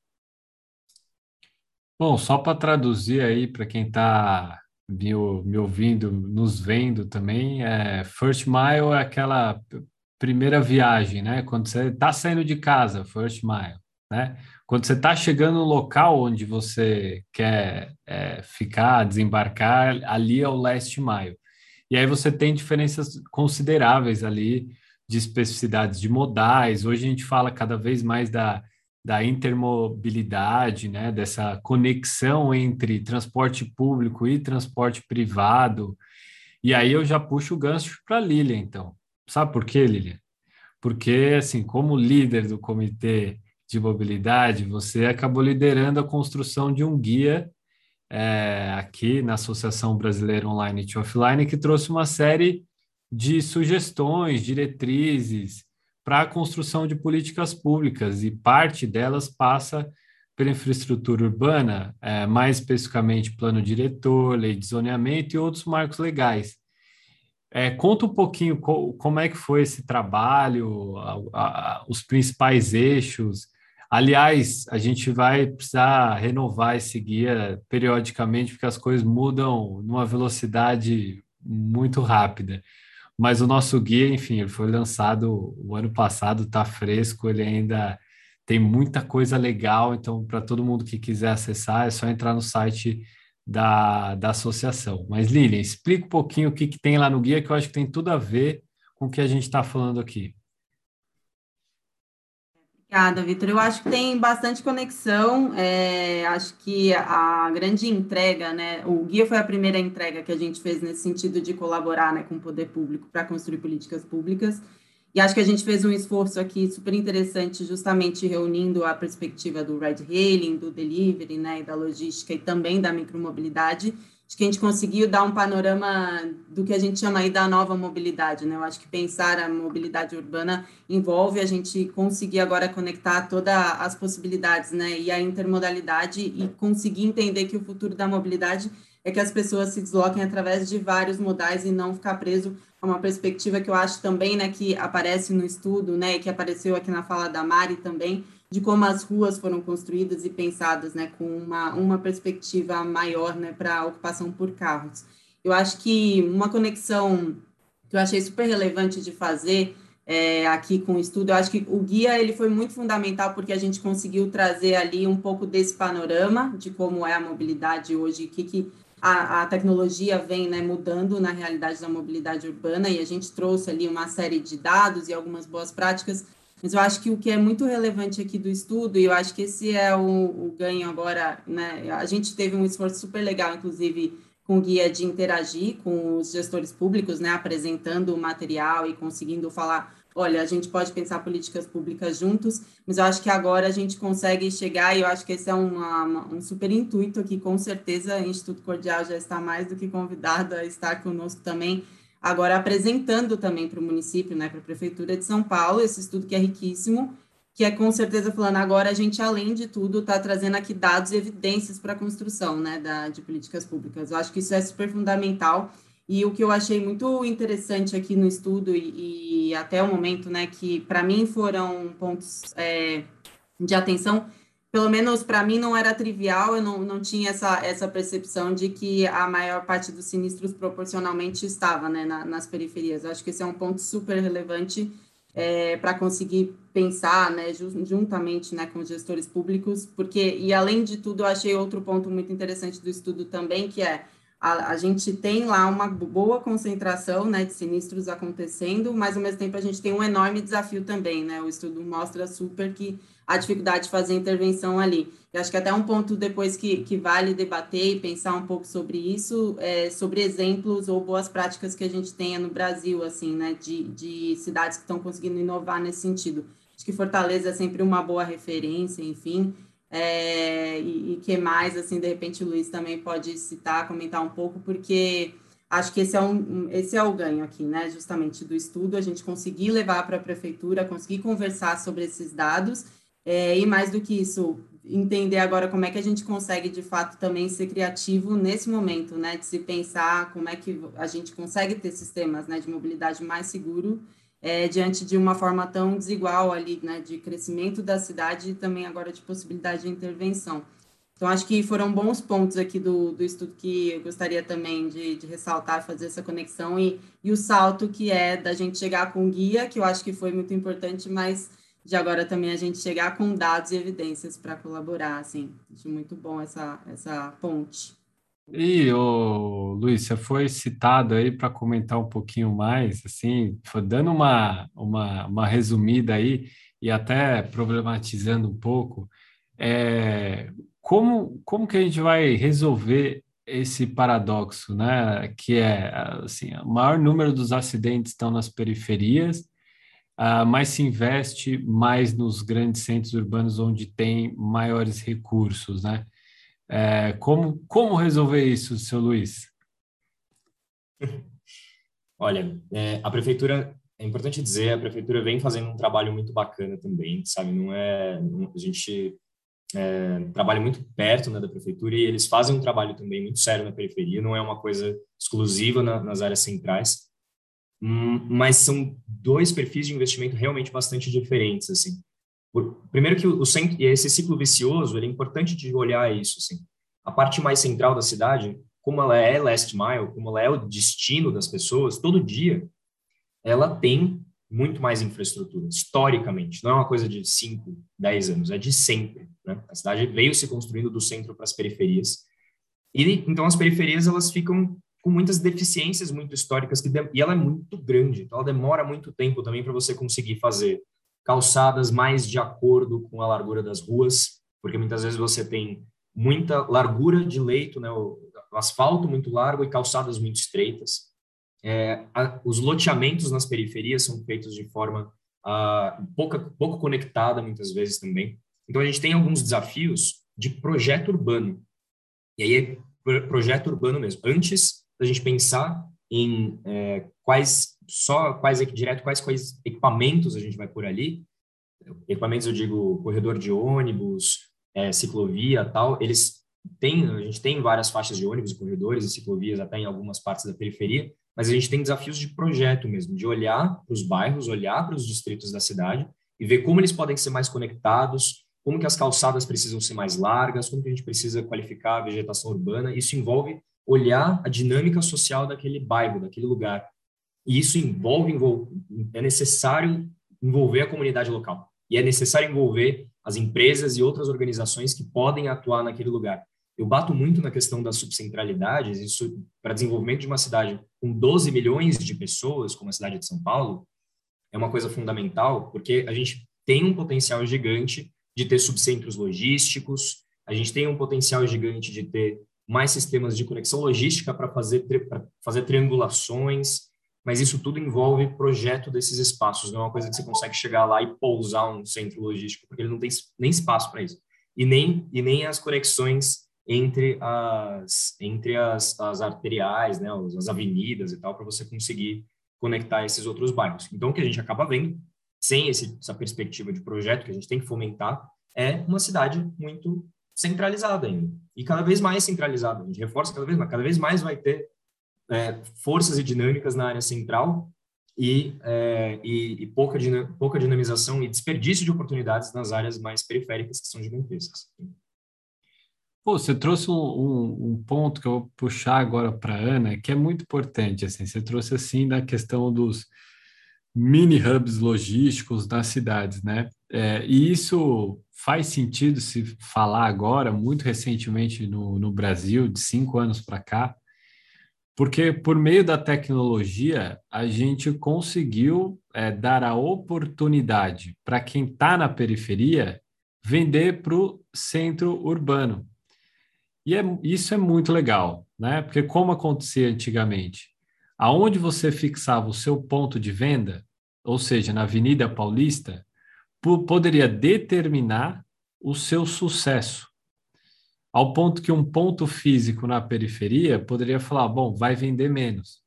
Bom, só para traduzir aí para quem está me, me, ouvindo, nos vendo também, é, First Mile é aquela primeira viagem, né? Quando você está saindo de casa, First Mile, né? Quando você está chegando no local onde você quer é, ficar, desembarcar, ali é o Last Mile. E aí você tem diferenças consideráveis ali de especificidades de modais. Hoje a gente fala cada vez mais da da intermobilidade, né, dessa conexão entre transporte público e transporte privado. E aí eu já puxo o gancho para a Lilian, então. Sabe por quê, Lilian? Porque, assim, como líder do comitê de mobilidade, você acabou liderando a construção de um guia é, aqui na Associação Brasileira Online e Offline, que trouxe uma série de sugestões, diretrizes, para a construção de políticas públicas, e parte delas passa pela infraestrutura urbana, é, mais especificamente plano diretor, lei de zoneamento e outros marcos legais. É, conta um pouquinho co como é que foi esse trabalho, a, a, os principais eixos. Aliás, a gente vai precisar renovar esse guia periodicamente, porque as coisas mudam numa velocidade muito rápida. Mas o nosso guia, enfim, ele foi lançado o ano passado, está fresco, ele ainda tem muita coisa legal, então para todo mundo que quiser acessar é só entrar no site da, da associação. Mas Lilian, explica um pouquinho o que, que tem lá no guia, que eu acho que tem tudo a ver com o que a gente está falando aqui. Obrigada, Vitor. Eu acho que tem bastante conexão. É, acho que a grande entrega, né? O guia foi a primeira entrega que a gente fez nesse sentido de colaborar né, com o poder público para construir políticas públicas. E acho que a gente fez um esforço aqui super interessante, justamente reunindo a perspectiva do ride hailing, do delivery, né, e da logística e também da micromobilidade acho que a gente conseguiu dar um panorama do que a gente chama aí da nova mobilidade, né? Eu acho que pensar a mobilidade urbana envolve a gente conseguir agora conectar todas as possibilidades, né? E a intermodalidade e conseguir entender que o futuro da mobilidade é que as pessoas se desloquem através de vários modais e não ficar preso a uma perspectiva que eu acho também, né, que aparece no estudo, né, e que apareceu aqui na fala da Mari também, de como as ruas foram construídas e pensadas, né, com uma, uma perspectiva maior, né, para ocupação por carros. Eu acho que uma conexão que eu achei super relevante de fazer é, aqui com o estudo, eu acho que o guia ele foi muito fundamental porque a gente conseguiu trazer ali um pouco desse panorama de como é a mobilidade hoje, o que, que a, a, tecnologia vem né, mudando na realidade da mobilidade urbana e a gente trouxe ali uma série de dados e algumas boas práticas mas eu acho que o que é muito relevante aqui do estudo, e eu acho que esse é o, o ganho agora, né? A gente teve um esforço super legal, inclusive, com o guia de interagir com os gestores públicos, né? Apresentando o material e conseguindo falar olha, a gente pode pensar políticas públicas juntos, mas eu acho que agora a gente consegue chegar, e eu acho que esse é uma, uma, um super intuito aqui, com certeza o Instituto Cordial já está mais do que convidado a estar conosco também, agora apresentando também para o município, né, para a Prefeitura de São Paulo, esse estudo que é riquíssimo, que é com certeza falando agora a gente, além de tudo, está trazendo aqui dados e evidências para a construção né, da, de políticas públicas. Eu acho que isso é super fundamental. E o que eu achei muito interessante aqui no estudo, e, e até o momento, né, que para mim foram pontos é, de atenção, pelo menos para mim não era trivial, eu não, não tinha essa, essa percepção de que a maior parte dos sinistros proporcionalmente estava né, na, nas periferias. Eu acho que esse é um ponto super relevante é, para conseguir pensar né, juntamente né, com os gestores públicos, porque, e além de tudo, eu achei outro ponto muito interessante do estudo também, que é a, a, gente tem lá uma boa concentração né, de sinistros acontecendo, mas ao mesmo tempo a gente tem um enorme desafio também, né? O estudo mostra super que a dificuldade de fazer intervenção ali. Eu acho que até um ponto depois que, que vale debater e pensar um pouco sobre isso, é, sobre exemplos ou boas práticas que a gente tenha no Brasil, assim, né, de, de cidades que estão conseguindo inovar nesse sentido. Acho que Fortaleza é sempre uma boa referência, enfim, é, e, e que mais, assim, de repente o Luiz também pode citar, comentar um pouco, porque acho que esse é, um, esse é o ganho aqui, né, justamente do estudo, a gente conseguir levar para a prefeitura, conseguir conversar sobre esses dados é, e mais do que isso, entender agora como é que a gente consegue, de fato, também ser criativo nesse momento, né? De se pensar como é que a gente consegue ter sistemas né, de mobilidade mais seguro é, diante de uma forma tão desigual ali, né? De crescimento da cidade e também agora de possibilidade de intervenção. Então, acho que foram bons pontos aqui do, do estudo que eu gostaria também de, de ressaltar, fazer essa conexão e, e o salto que é da gente chegar com guia, que eu acho que foi muito importante, mas de agora também a gente chegar com dados e evidências para colaborar, assim. Acho muito bom essa, essa ponte. E, o Luiz, você foi citado aí para comentar um pouquinho mais, assim, dando uma, uma, uma resumida aí e até problematizando um pouco, é, como, como que a gente vai resolver esse paradoxo, né? Que é, assim, o maior número dos acidentes estão nas periferias, uh, mas se investe mais nos grandes centros urbanos onde tem maiores recursos, né? É, como, como resolver isso, seu Luiz? Olha, é, a prefeitura, é importante dizer, a prefeitura vem fazendo um trabalho muito bacana também, sabe? Não é, não, a gente é, trabalha muito perto né, da prefeitura e eles fazem um trabalho também muito sério na periferia, não é uma coisa exclusiva na, nas áreas centrais. Hum, mas são dois perfis de investimento realmente bastante diferentes, assim. Por, primeiro que o, o centro, esse ciclo vicioso, é importante de olhar isso, assim. A parte mais central da cidade, como ela é last mile, como ela é o destino das pessoas, todo dia, ela tem muito mais infraestrutura, historicamente. Não é uma coisa de 5, 10 anos, é de sempre. Né? A cidade veio se construindo do centro para as periferias. E então as periferias elas ficam com muitas deficiências muito históricas que e ela é muito grande, então ela demora muito tempo também para você conseguir fazer calçadas mais de acordo com a largura das ruas, porque muitas vezes você tem muita largura de leito, né, o, asfalto muito largo e calçadas muito estreitas. É, a, os loteamentos nas periferias são feitos de forma uh, pouca, pouco conectada, muitas vezes também. Então, a gente tem alguns desafios de projeto urbano. E aí é projeto urbano mesmo. Antes da gente pensar em é, quais só quais direto quais quais equipamentos a gente vai por ali. Equipamentos eu digo corredor de ônibus é, ciclovia tal. Eles têm a gente tem várias faixas de ônibus corredores e ciclovias até em algumas partes da periferia mas a gente tem desafios de projeto mesmo de olhar para os bairros olhar para os distritos da cidade e ver como eles podem ser mais conectados como que as calçadas precisam ser mais largas como que a gente precisa qualificar a vegetação urbana. Isso envolve olhar a dinâmica social daquele bairro, daquele lugar. E isso envolve, envolve, é necessário envolver a comunidade local. E é necessário envolver as empresas e outras organizações que podem atuar naquele lugar. Eu bato muito na questão das subcentralidades, isso para desenvolvimento de uma cidade com 12 milhões de pessoas, como a cidade de São Paulo, é uma coisa fundamental, porque a gente tem um potencial gigante de ter subcentros logísticos, a gente tem um potencial gigante de ter mais sistemas de conexão logística para fazer, fazer triangulações, mas isso tudo envolve projeto desses espaços, não é uma coisa que você consegue chegar lá e pousar um centro logístico, porque ele não tem nem espaço para isso. E nem, e nem as conexões entre as, entre as, as arteriais, né, as avenidas e tal, para você conseguir conectar esses outros bairros. Então, o que a gente acaba vendo, sem esse, essa perspectiva de projeto que a gente tem que fomentar, é uma cidade muito centralizada ainda. E cada vez mais centralizada. A gente reforça cada vez mais. Cada vez mais vai ter é, forças e dinâmicas na área central e, é, e, e pouca, pouca dinamização e desperdício de oportunidades nas áreas mais periféricas, que são gigantescas. Pô, você trouxe um, um, um, ponto que eu vou puxar agora para a Ana, que é muito importante. Assim, você trouxe assim da questão dos mini hubs logísticos das cidades, né? É, e isso faz sentido se falar agora, muito recentemente no, no Brasil, de cinco anos para cá, porque por meio da tecnologia a gente conseguiu é, dar a oportunidade para quem está na periferia vender para o centro urbano. E é, isso é muito legal, né? Porque como acontecia antigamente, aonde você fixava o seu ponto de venda, ou seja, na Avenida Paulista, poderia determinar o seu sucesso. Ao ponto que um ponto físico na periferia poderia falar: bom, vai vender menos.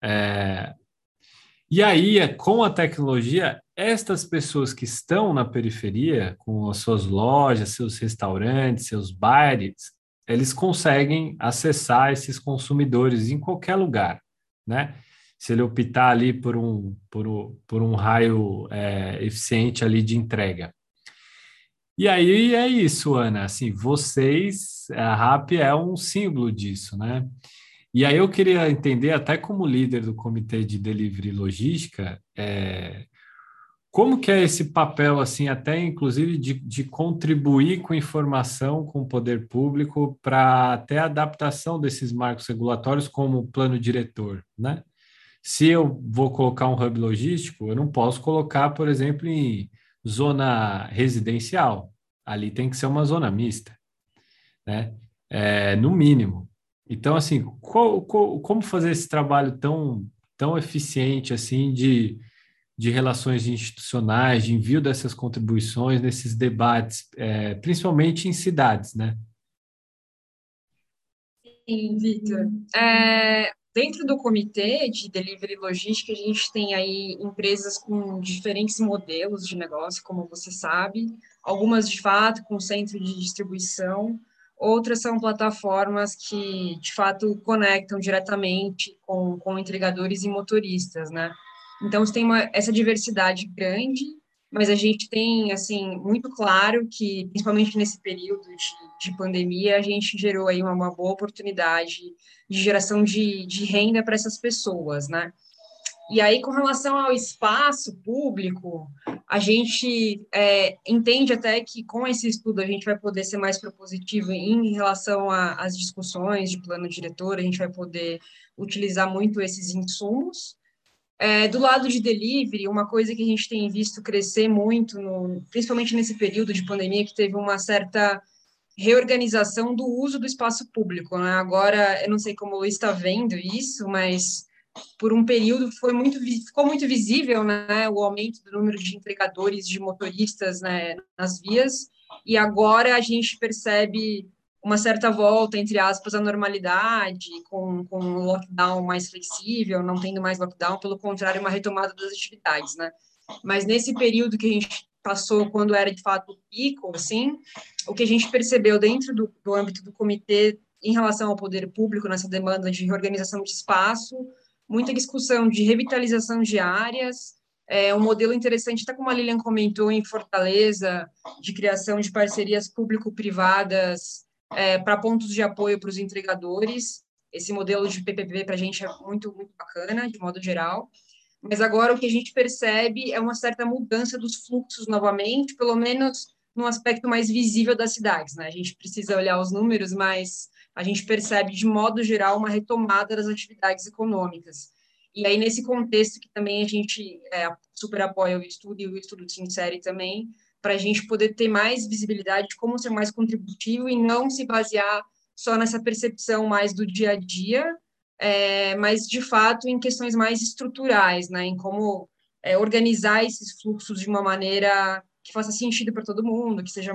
É... E aí, com a tecnologia, estas pessoas que estão na periferia, com as suas lojas, seus restaurantes, seus bares, eles conseguem acessar esses consumidores em qualquer lugar, né? Se ele optar ali por um, por um, por um raio é, eficiente ali de entrega. E aí é isso, Ana, assim, vocês, a RAP é um símbolo disso, né? E aí eu queria entender, até como líder do Comitê de Delivery Logística, é, como que é esse papel, assim, até inclusive de, de contribuir com informação com o poder público para até a adaptação desses marcos regulatórios como plano diretor, né? Se eu vou colocar um hub logístico, eu não posso colocar, por exemplo, em zona residencial. Ali tem que ser uma zona mista, né? É, no mínimo. Então, assim, qual, qual, como fazer esse trabalho tão, tão eficiente assim de, de relações institucionais, de envio dessas contribuições nesses debates, é, principalmente em cidades, né? Sim, Vitor. É, Dentro do comitê de delivery logística, a gente tem aí empresas com diferentes modelos de negócio, como você sabe, algumas de fato com centro de distribuição, outras são plataformas que de fato conectam diretamente com, com entregadores e motoristas, né? Então, tem uma, essa diversidade grande mas a gente tem, assim, muito claro que, principalmente nesse período de, de pandemia, a gente gerou aí uma, uma boa oportunidade de geração de, de renda para essas pessoas, né? E aí, com relação ao espaço público, a gente é, entende até que com esse estudo a gente vai poder ser mais propositivo em relação às discussões de plano diretor, a gente vai poder utilizar muito esses insumos. É, do lado de delivery, uma coisa que a gente tem visto crescer muito, no, principalmente nesse período de pandemia, que teve uma certa reorganização do uso do espaço público. Né? Agora, eu não sei como o Luiz está vendo isso, mas por um período foi muito ficou muito visível né, o aumento do número de entregadores de motoristas né, nas vias e agora a gente percebe uma certa volta entre aspas à normalidade com, com um lockdown mais flexível não tendo mais lockdown pelo contrário uma retomada das atividades né? Mas nesse período que a gente passou quando era de fato pico assim o que a gente percebeu dentro do, do âmbito do comitê em relação ao poder público nessa demanda de reorganização de espaço muita discussão de revitalização de áreas, é um modelo interessante, até como a Lilian comentou, em Fortaleza, de criação de parcerias público-privadas é, para pontos de apoio para os entregadores. Esse modelo de PPP para a gente é muito, muito bacana, de modo geral. Mas agora o que a gente percebe é uma certa mudança dos fluxos novamente, pelo menos no aspecto mais visível das cidades. Né? A gente precisa olhar os números, mas a gente percebe, de modo geral, uma retomada das atividades econômicas. E aí, nesse contexto que também a gente é, super apoia o estudo e o estudo se insere também, para a gente poder ter mais visibilidade de como ser mais contributivo e não se basear só nessa percepção mais do dia a dia, é, mas, de fato, em questões mais estruturais, né, em como é, organizar esses fluxos de uma maneira que faça sentido para todo mundo, que seja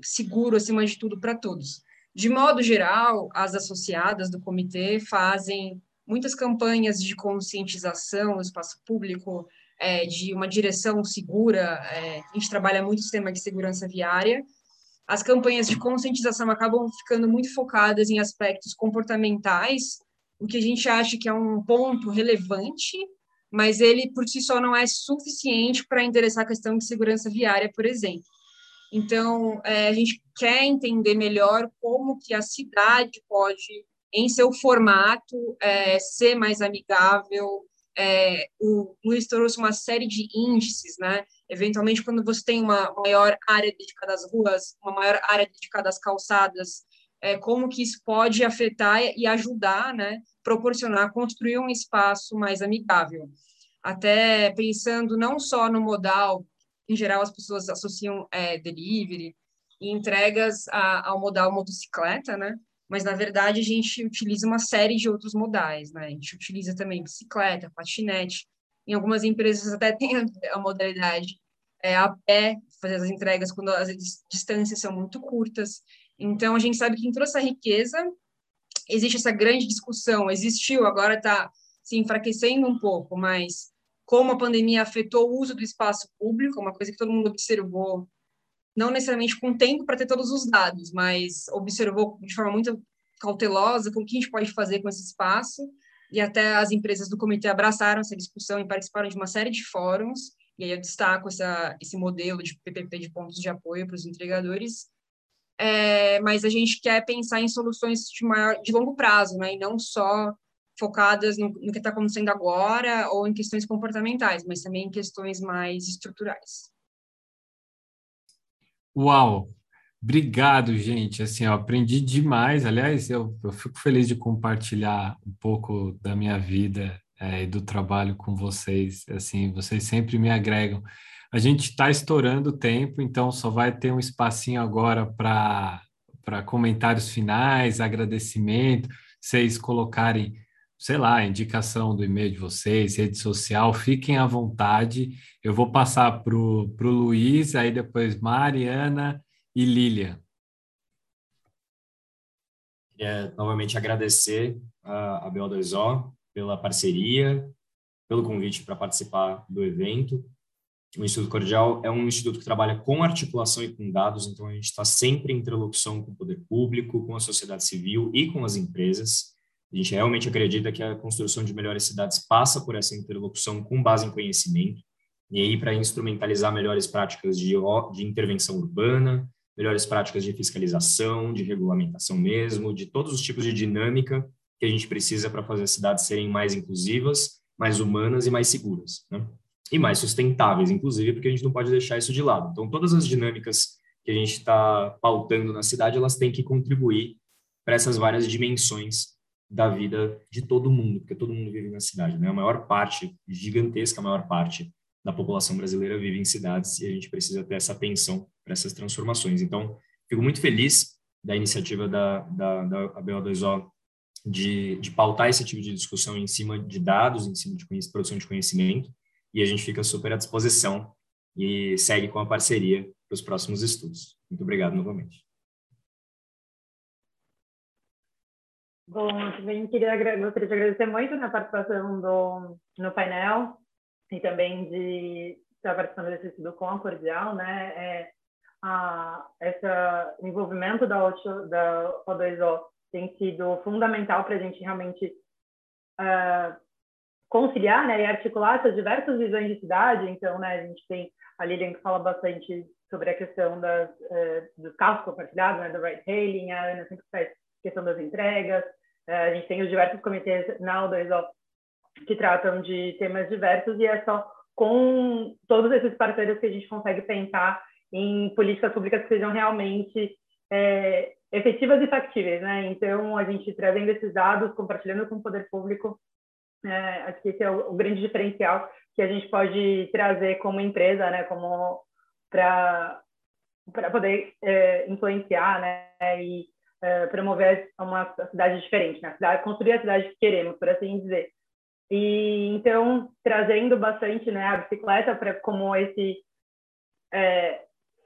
seguro, acima de tudo, para todos. De modo geral, as associadas do comitê fazem muitas campanhas de conscientização no espaço público, é, de uma direção segura. É, a gente trabalha muito o sistema de segurança viária. As campanhas de conscientização acabam ficando muito focadas em aspectos comportamentais, o que a gente acha que é um ponto relevante, mas ele por si só não é suficiente para endereçar a questão de segurança viária, por exemplo. Então, é, a gente quer entender melhor como que a cidade pode, em seu formato, é, ser mais amigável. É, o Luiz trouxe uma série de índices, né? Eventualmente, quando você tem uma maior área dedicada às ruas, uma maior área dedicada às calçadas, é, como que isso pode afetar e ajudar, né? Proporcionar, construir um espaço mais amigável. Até pensando não só no modal em geral, as pessoas associam é, delivery e entregas a, ao modal motocicleta, né? Mas, na verdade, a gente utiliza uma série de outros modais, né? A gente utiliza também bicicleta, patinete. Em algumas empresas até tem a modalidade é, a pé, fazer as entregas quando as distâncias são muito curtas. Então, a gente sabe que toda essa riqueza existe essa grande discussão. Existiu, agora está se enfraquecendo um pouco, mas como a pandemia afetou o uso do espaço público, uma coisa que todo mundo observou, não necessariamente com tempo para ter todos os dados, mas observou de forma muito cautelosa como que a gente pode fazer com esse espaço, e até as empresas do comitê abraçaram essa discussão e participaram de uma série de fóruns, e aí eu destaco essa, esse modelo de PPP de pontos de apoio para os entregadores, é, mas a gente quer pensar em soluções de, maior, de longo prazo, né, e não só focadas no, no que está acontecendo agora ou em questões comportamentais, mas também em questões mais estruturais. Uau! Obrigado, gente. Assim, eu aprendi demais. Aliás, eu, eu fico feliz de compartilhar um pouco da minha vida é, e do trabalho com vocês. Assim, vocês sempre me agregam. A gente está estourando o tempo, então só vai ter um espacinho agora para comentários finais, agradecimento, vocês colocarem sei lá, indicação do e-mail de vocês, rede social, fiquem à vontade. Eu vou passar para o Luiz, aí depois Mariana e Lília. Queria novamente agradecer a, BO2O pela parceria, pelo convite para participar do evento. O Instituto Cordial é um instituto que trabalha com articulação e com dados, então a gente está sempre em interlocução com o poder público, com a sociedade civil e com as empresas. A gente realmente acredita que a construção de melhores cidades passa por essa interlocução com base em conhecimento, e aí para instrumentalizar melhores práticas de, de intervenção urbana, melhores práticas de fiscalização, de regulamentação mesmo, de todos os tipos de dinâmica que a gente precisa para fazer as cidades serem mais inclusivas mais humanas e mais seguras, né? E mais sustentáveis, inclusive, porque a gente não pode deixar isso de lado. Então, todas as dinâmicas que a gente está pautando na cidade, elas têm que contribuir para essas várias dimensões da vida de todo mundo, porque todo mundo vive na cidade, né? A maior parte, gigantesca a maior parte da população brasileira vive em cidades e a gente precisa ter essa atenção para essas transformações. Então, fico muito feliz da iniciativa da, da, da BO2O de, de pautar esse tipo de discussão em cima de dados, em cima de produção de conhecimento, e a gente fica super à disposição e segue com a parceria para os próximos estudos. Muito obrigado novamente. Bom, também queria, gostaria de agradecer muito na participação do, no painel e também de estar participando com a Cordial, né? É, a, esse envolvimento da, OTO, da O2O tem sido fundamental para a gente realmente uh, conciliar né, e articular essas diversas visões de cidade. Então, né, a gente tem a Lilian que fala bastante sobre a questão das, uh, dos carros compartilhados, né, do ride-hailing, a Ana sempre faz questão das entregas. Uh, a gente tem os diversos comitês na O2O que tratam de temas diversos e é só com todos esses parceiros que a gente consegue pensar em políticas públicas que sejam realmente é, efetivas e factíveis, né? Então, a gente trazendo esses dados, compartilhando com o poder público, é, acho que esse é o, o, grande diferencial que a gente pode trazer como empresa, né? Como para para poder é, influenciar, né? E é, promover uma cidade diferente, né? Cidade, construir a cidade que queremos, por assim dizer. E então trazendo bastante, né? A bicicleta para como esse é,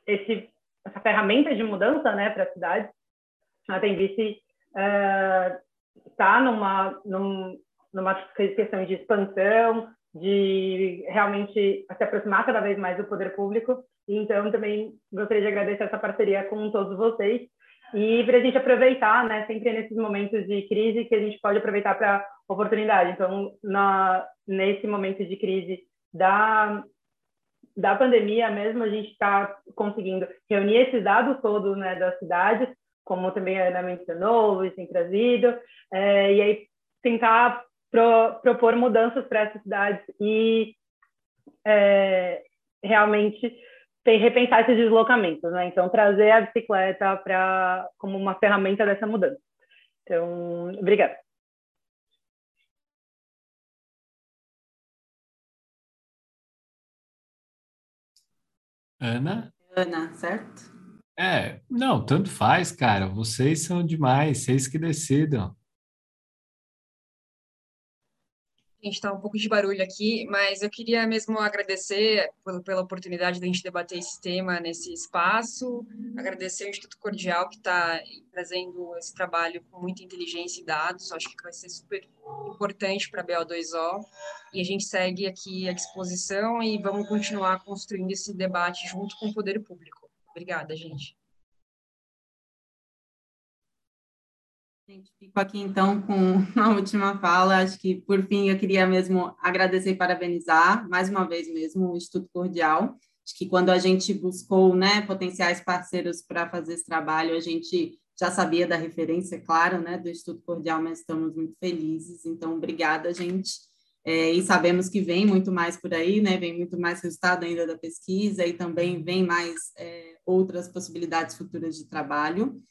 esse essa ferramenta de mudança, né? Para a cidade a Tembice está uh, numa, num, numa questão de expansão, de realmente se aproximar cada vez mais do poder público. Então, também gostaria de agradecer essa parceria com todos vocês e para a gente aproveitar, né, sempre nesses momentos de crise que a gente pode aproveitar para oportunidade. Então, na, nesse momento de crise da da pandemia mesmo, a gente está conseguindo reunir esses dados todos né, das cidades como também a Ana mencionou, e tem trazido, é, e aí tentar pro, propor mudanças para essas cidades e é, realmente repensar esses deslocamentos, né? Então, trazer a bicicleta para como uma ferramenta dessa mudança. Então, obrigada. Ana? Ana, certo? É, não, tanto faz, cara. Vocês são demais, vocês que decidam. A gente está um pouco de barulho aqui, mas eu queria mesmo agradecer pela oportunidade de a gente debater esse tema nesse espaço, agradecer o Instituto Cordial que está trazendo esse trabalho com muita inteligência e dados, acho que vai ser super importante para a BO2O, e a gente segue aqui à disposição e vamos continuar construindo esse debate junto com o poder público. Obrigada, gente. Gente, fico aqui então com a última fala. Acho que, por fim, eu queria mesmo agradecer e parabenizar, mais uma vez mesmo, o Instituto Cordial. Acho que quando a gente buscou né, potenciais parceiros para fazer esse trabalho, a gente já sabia da referência, claro, né, do Instituto Cordial, mas estamos muito felizes. Então, obrigada, gente. É, e sabemos que vem muito mais por aí, né? Vem muito mais resultado ainda da pesquisa e também vem mais é, outras possibilidades futuras de trabalho.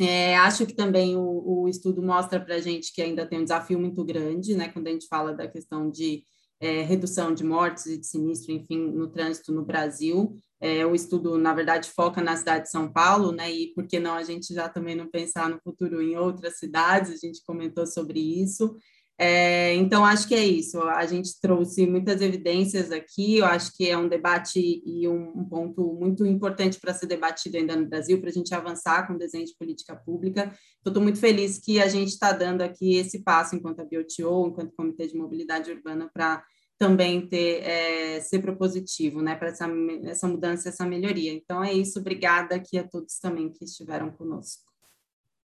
É, acho que também o, o estudo mostra para a gente que ainda tem um desafio muito grande, né? Quando a gente fala da questão de é, redução de mortes e de sinistro, enfim, no trânsito no Brasil. É, o estudo, na verdade, foca na cidade de São Paulo, né? E por que não a gente já também não pensar no futuro em outras cidades? A gente comentou sobre isso. É, então, acho que é isso. A gente trouxe muitas evidências aqui. Eu acho que é um debate e um, um ponto muito importante para ser debatido ainda no Brasil, para a gente avançar com o desenho de política pública. Então, estou muito feliz que a gente está dando aqui esse passo enquanto a BioTO, enquanto Comitê de Mobilidade Urbana, para também ter é, ser propositivo, né, para essa, essa mudança, essa melhoria. Então, é isso. Obrigada aqui a todos também que estiveram conosco.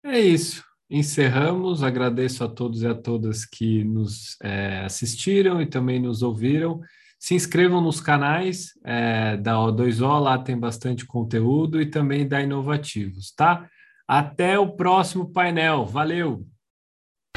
É isso encerramos. Agradeço a todos e a todas que nos é, assistiram e também nos ouviram. Se inscrevam nos canais é, da O2O, lá tem bastante conteúdo, e também da Inovativos, tá? Até o próximo painel. Valeu!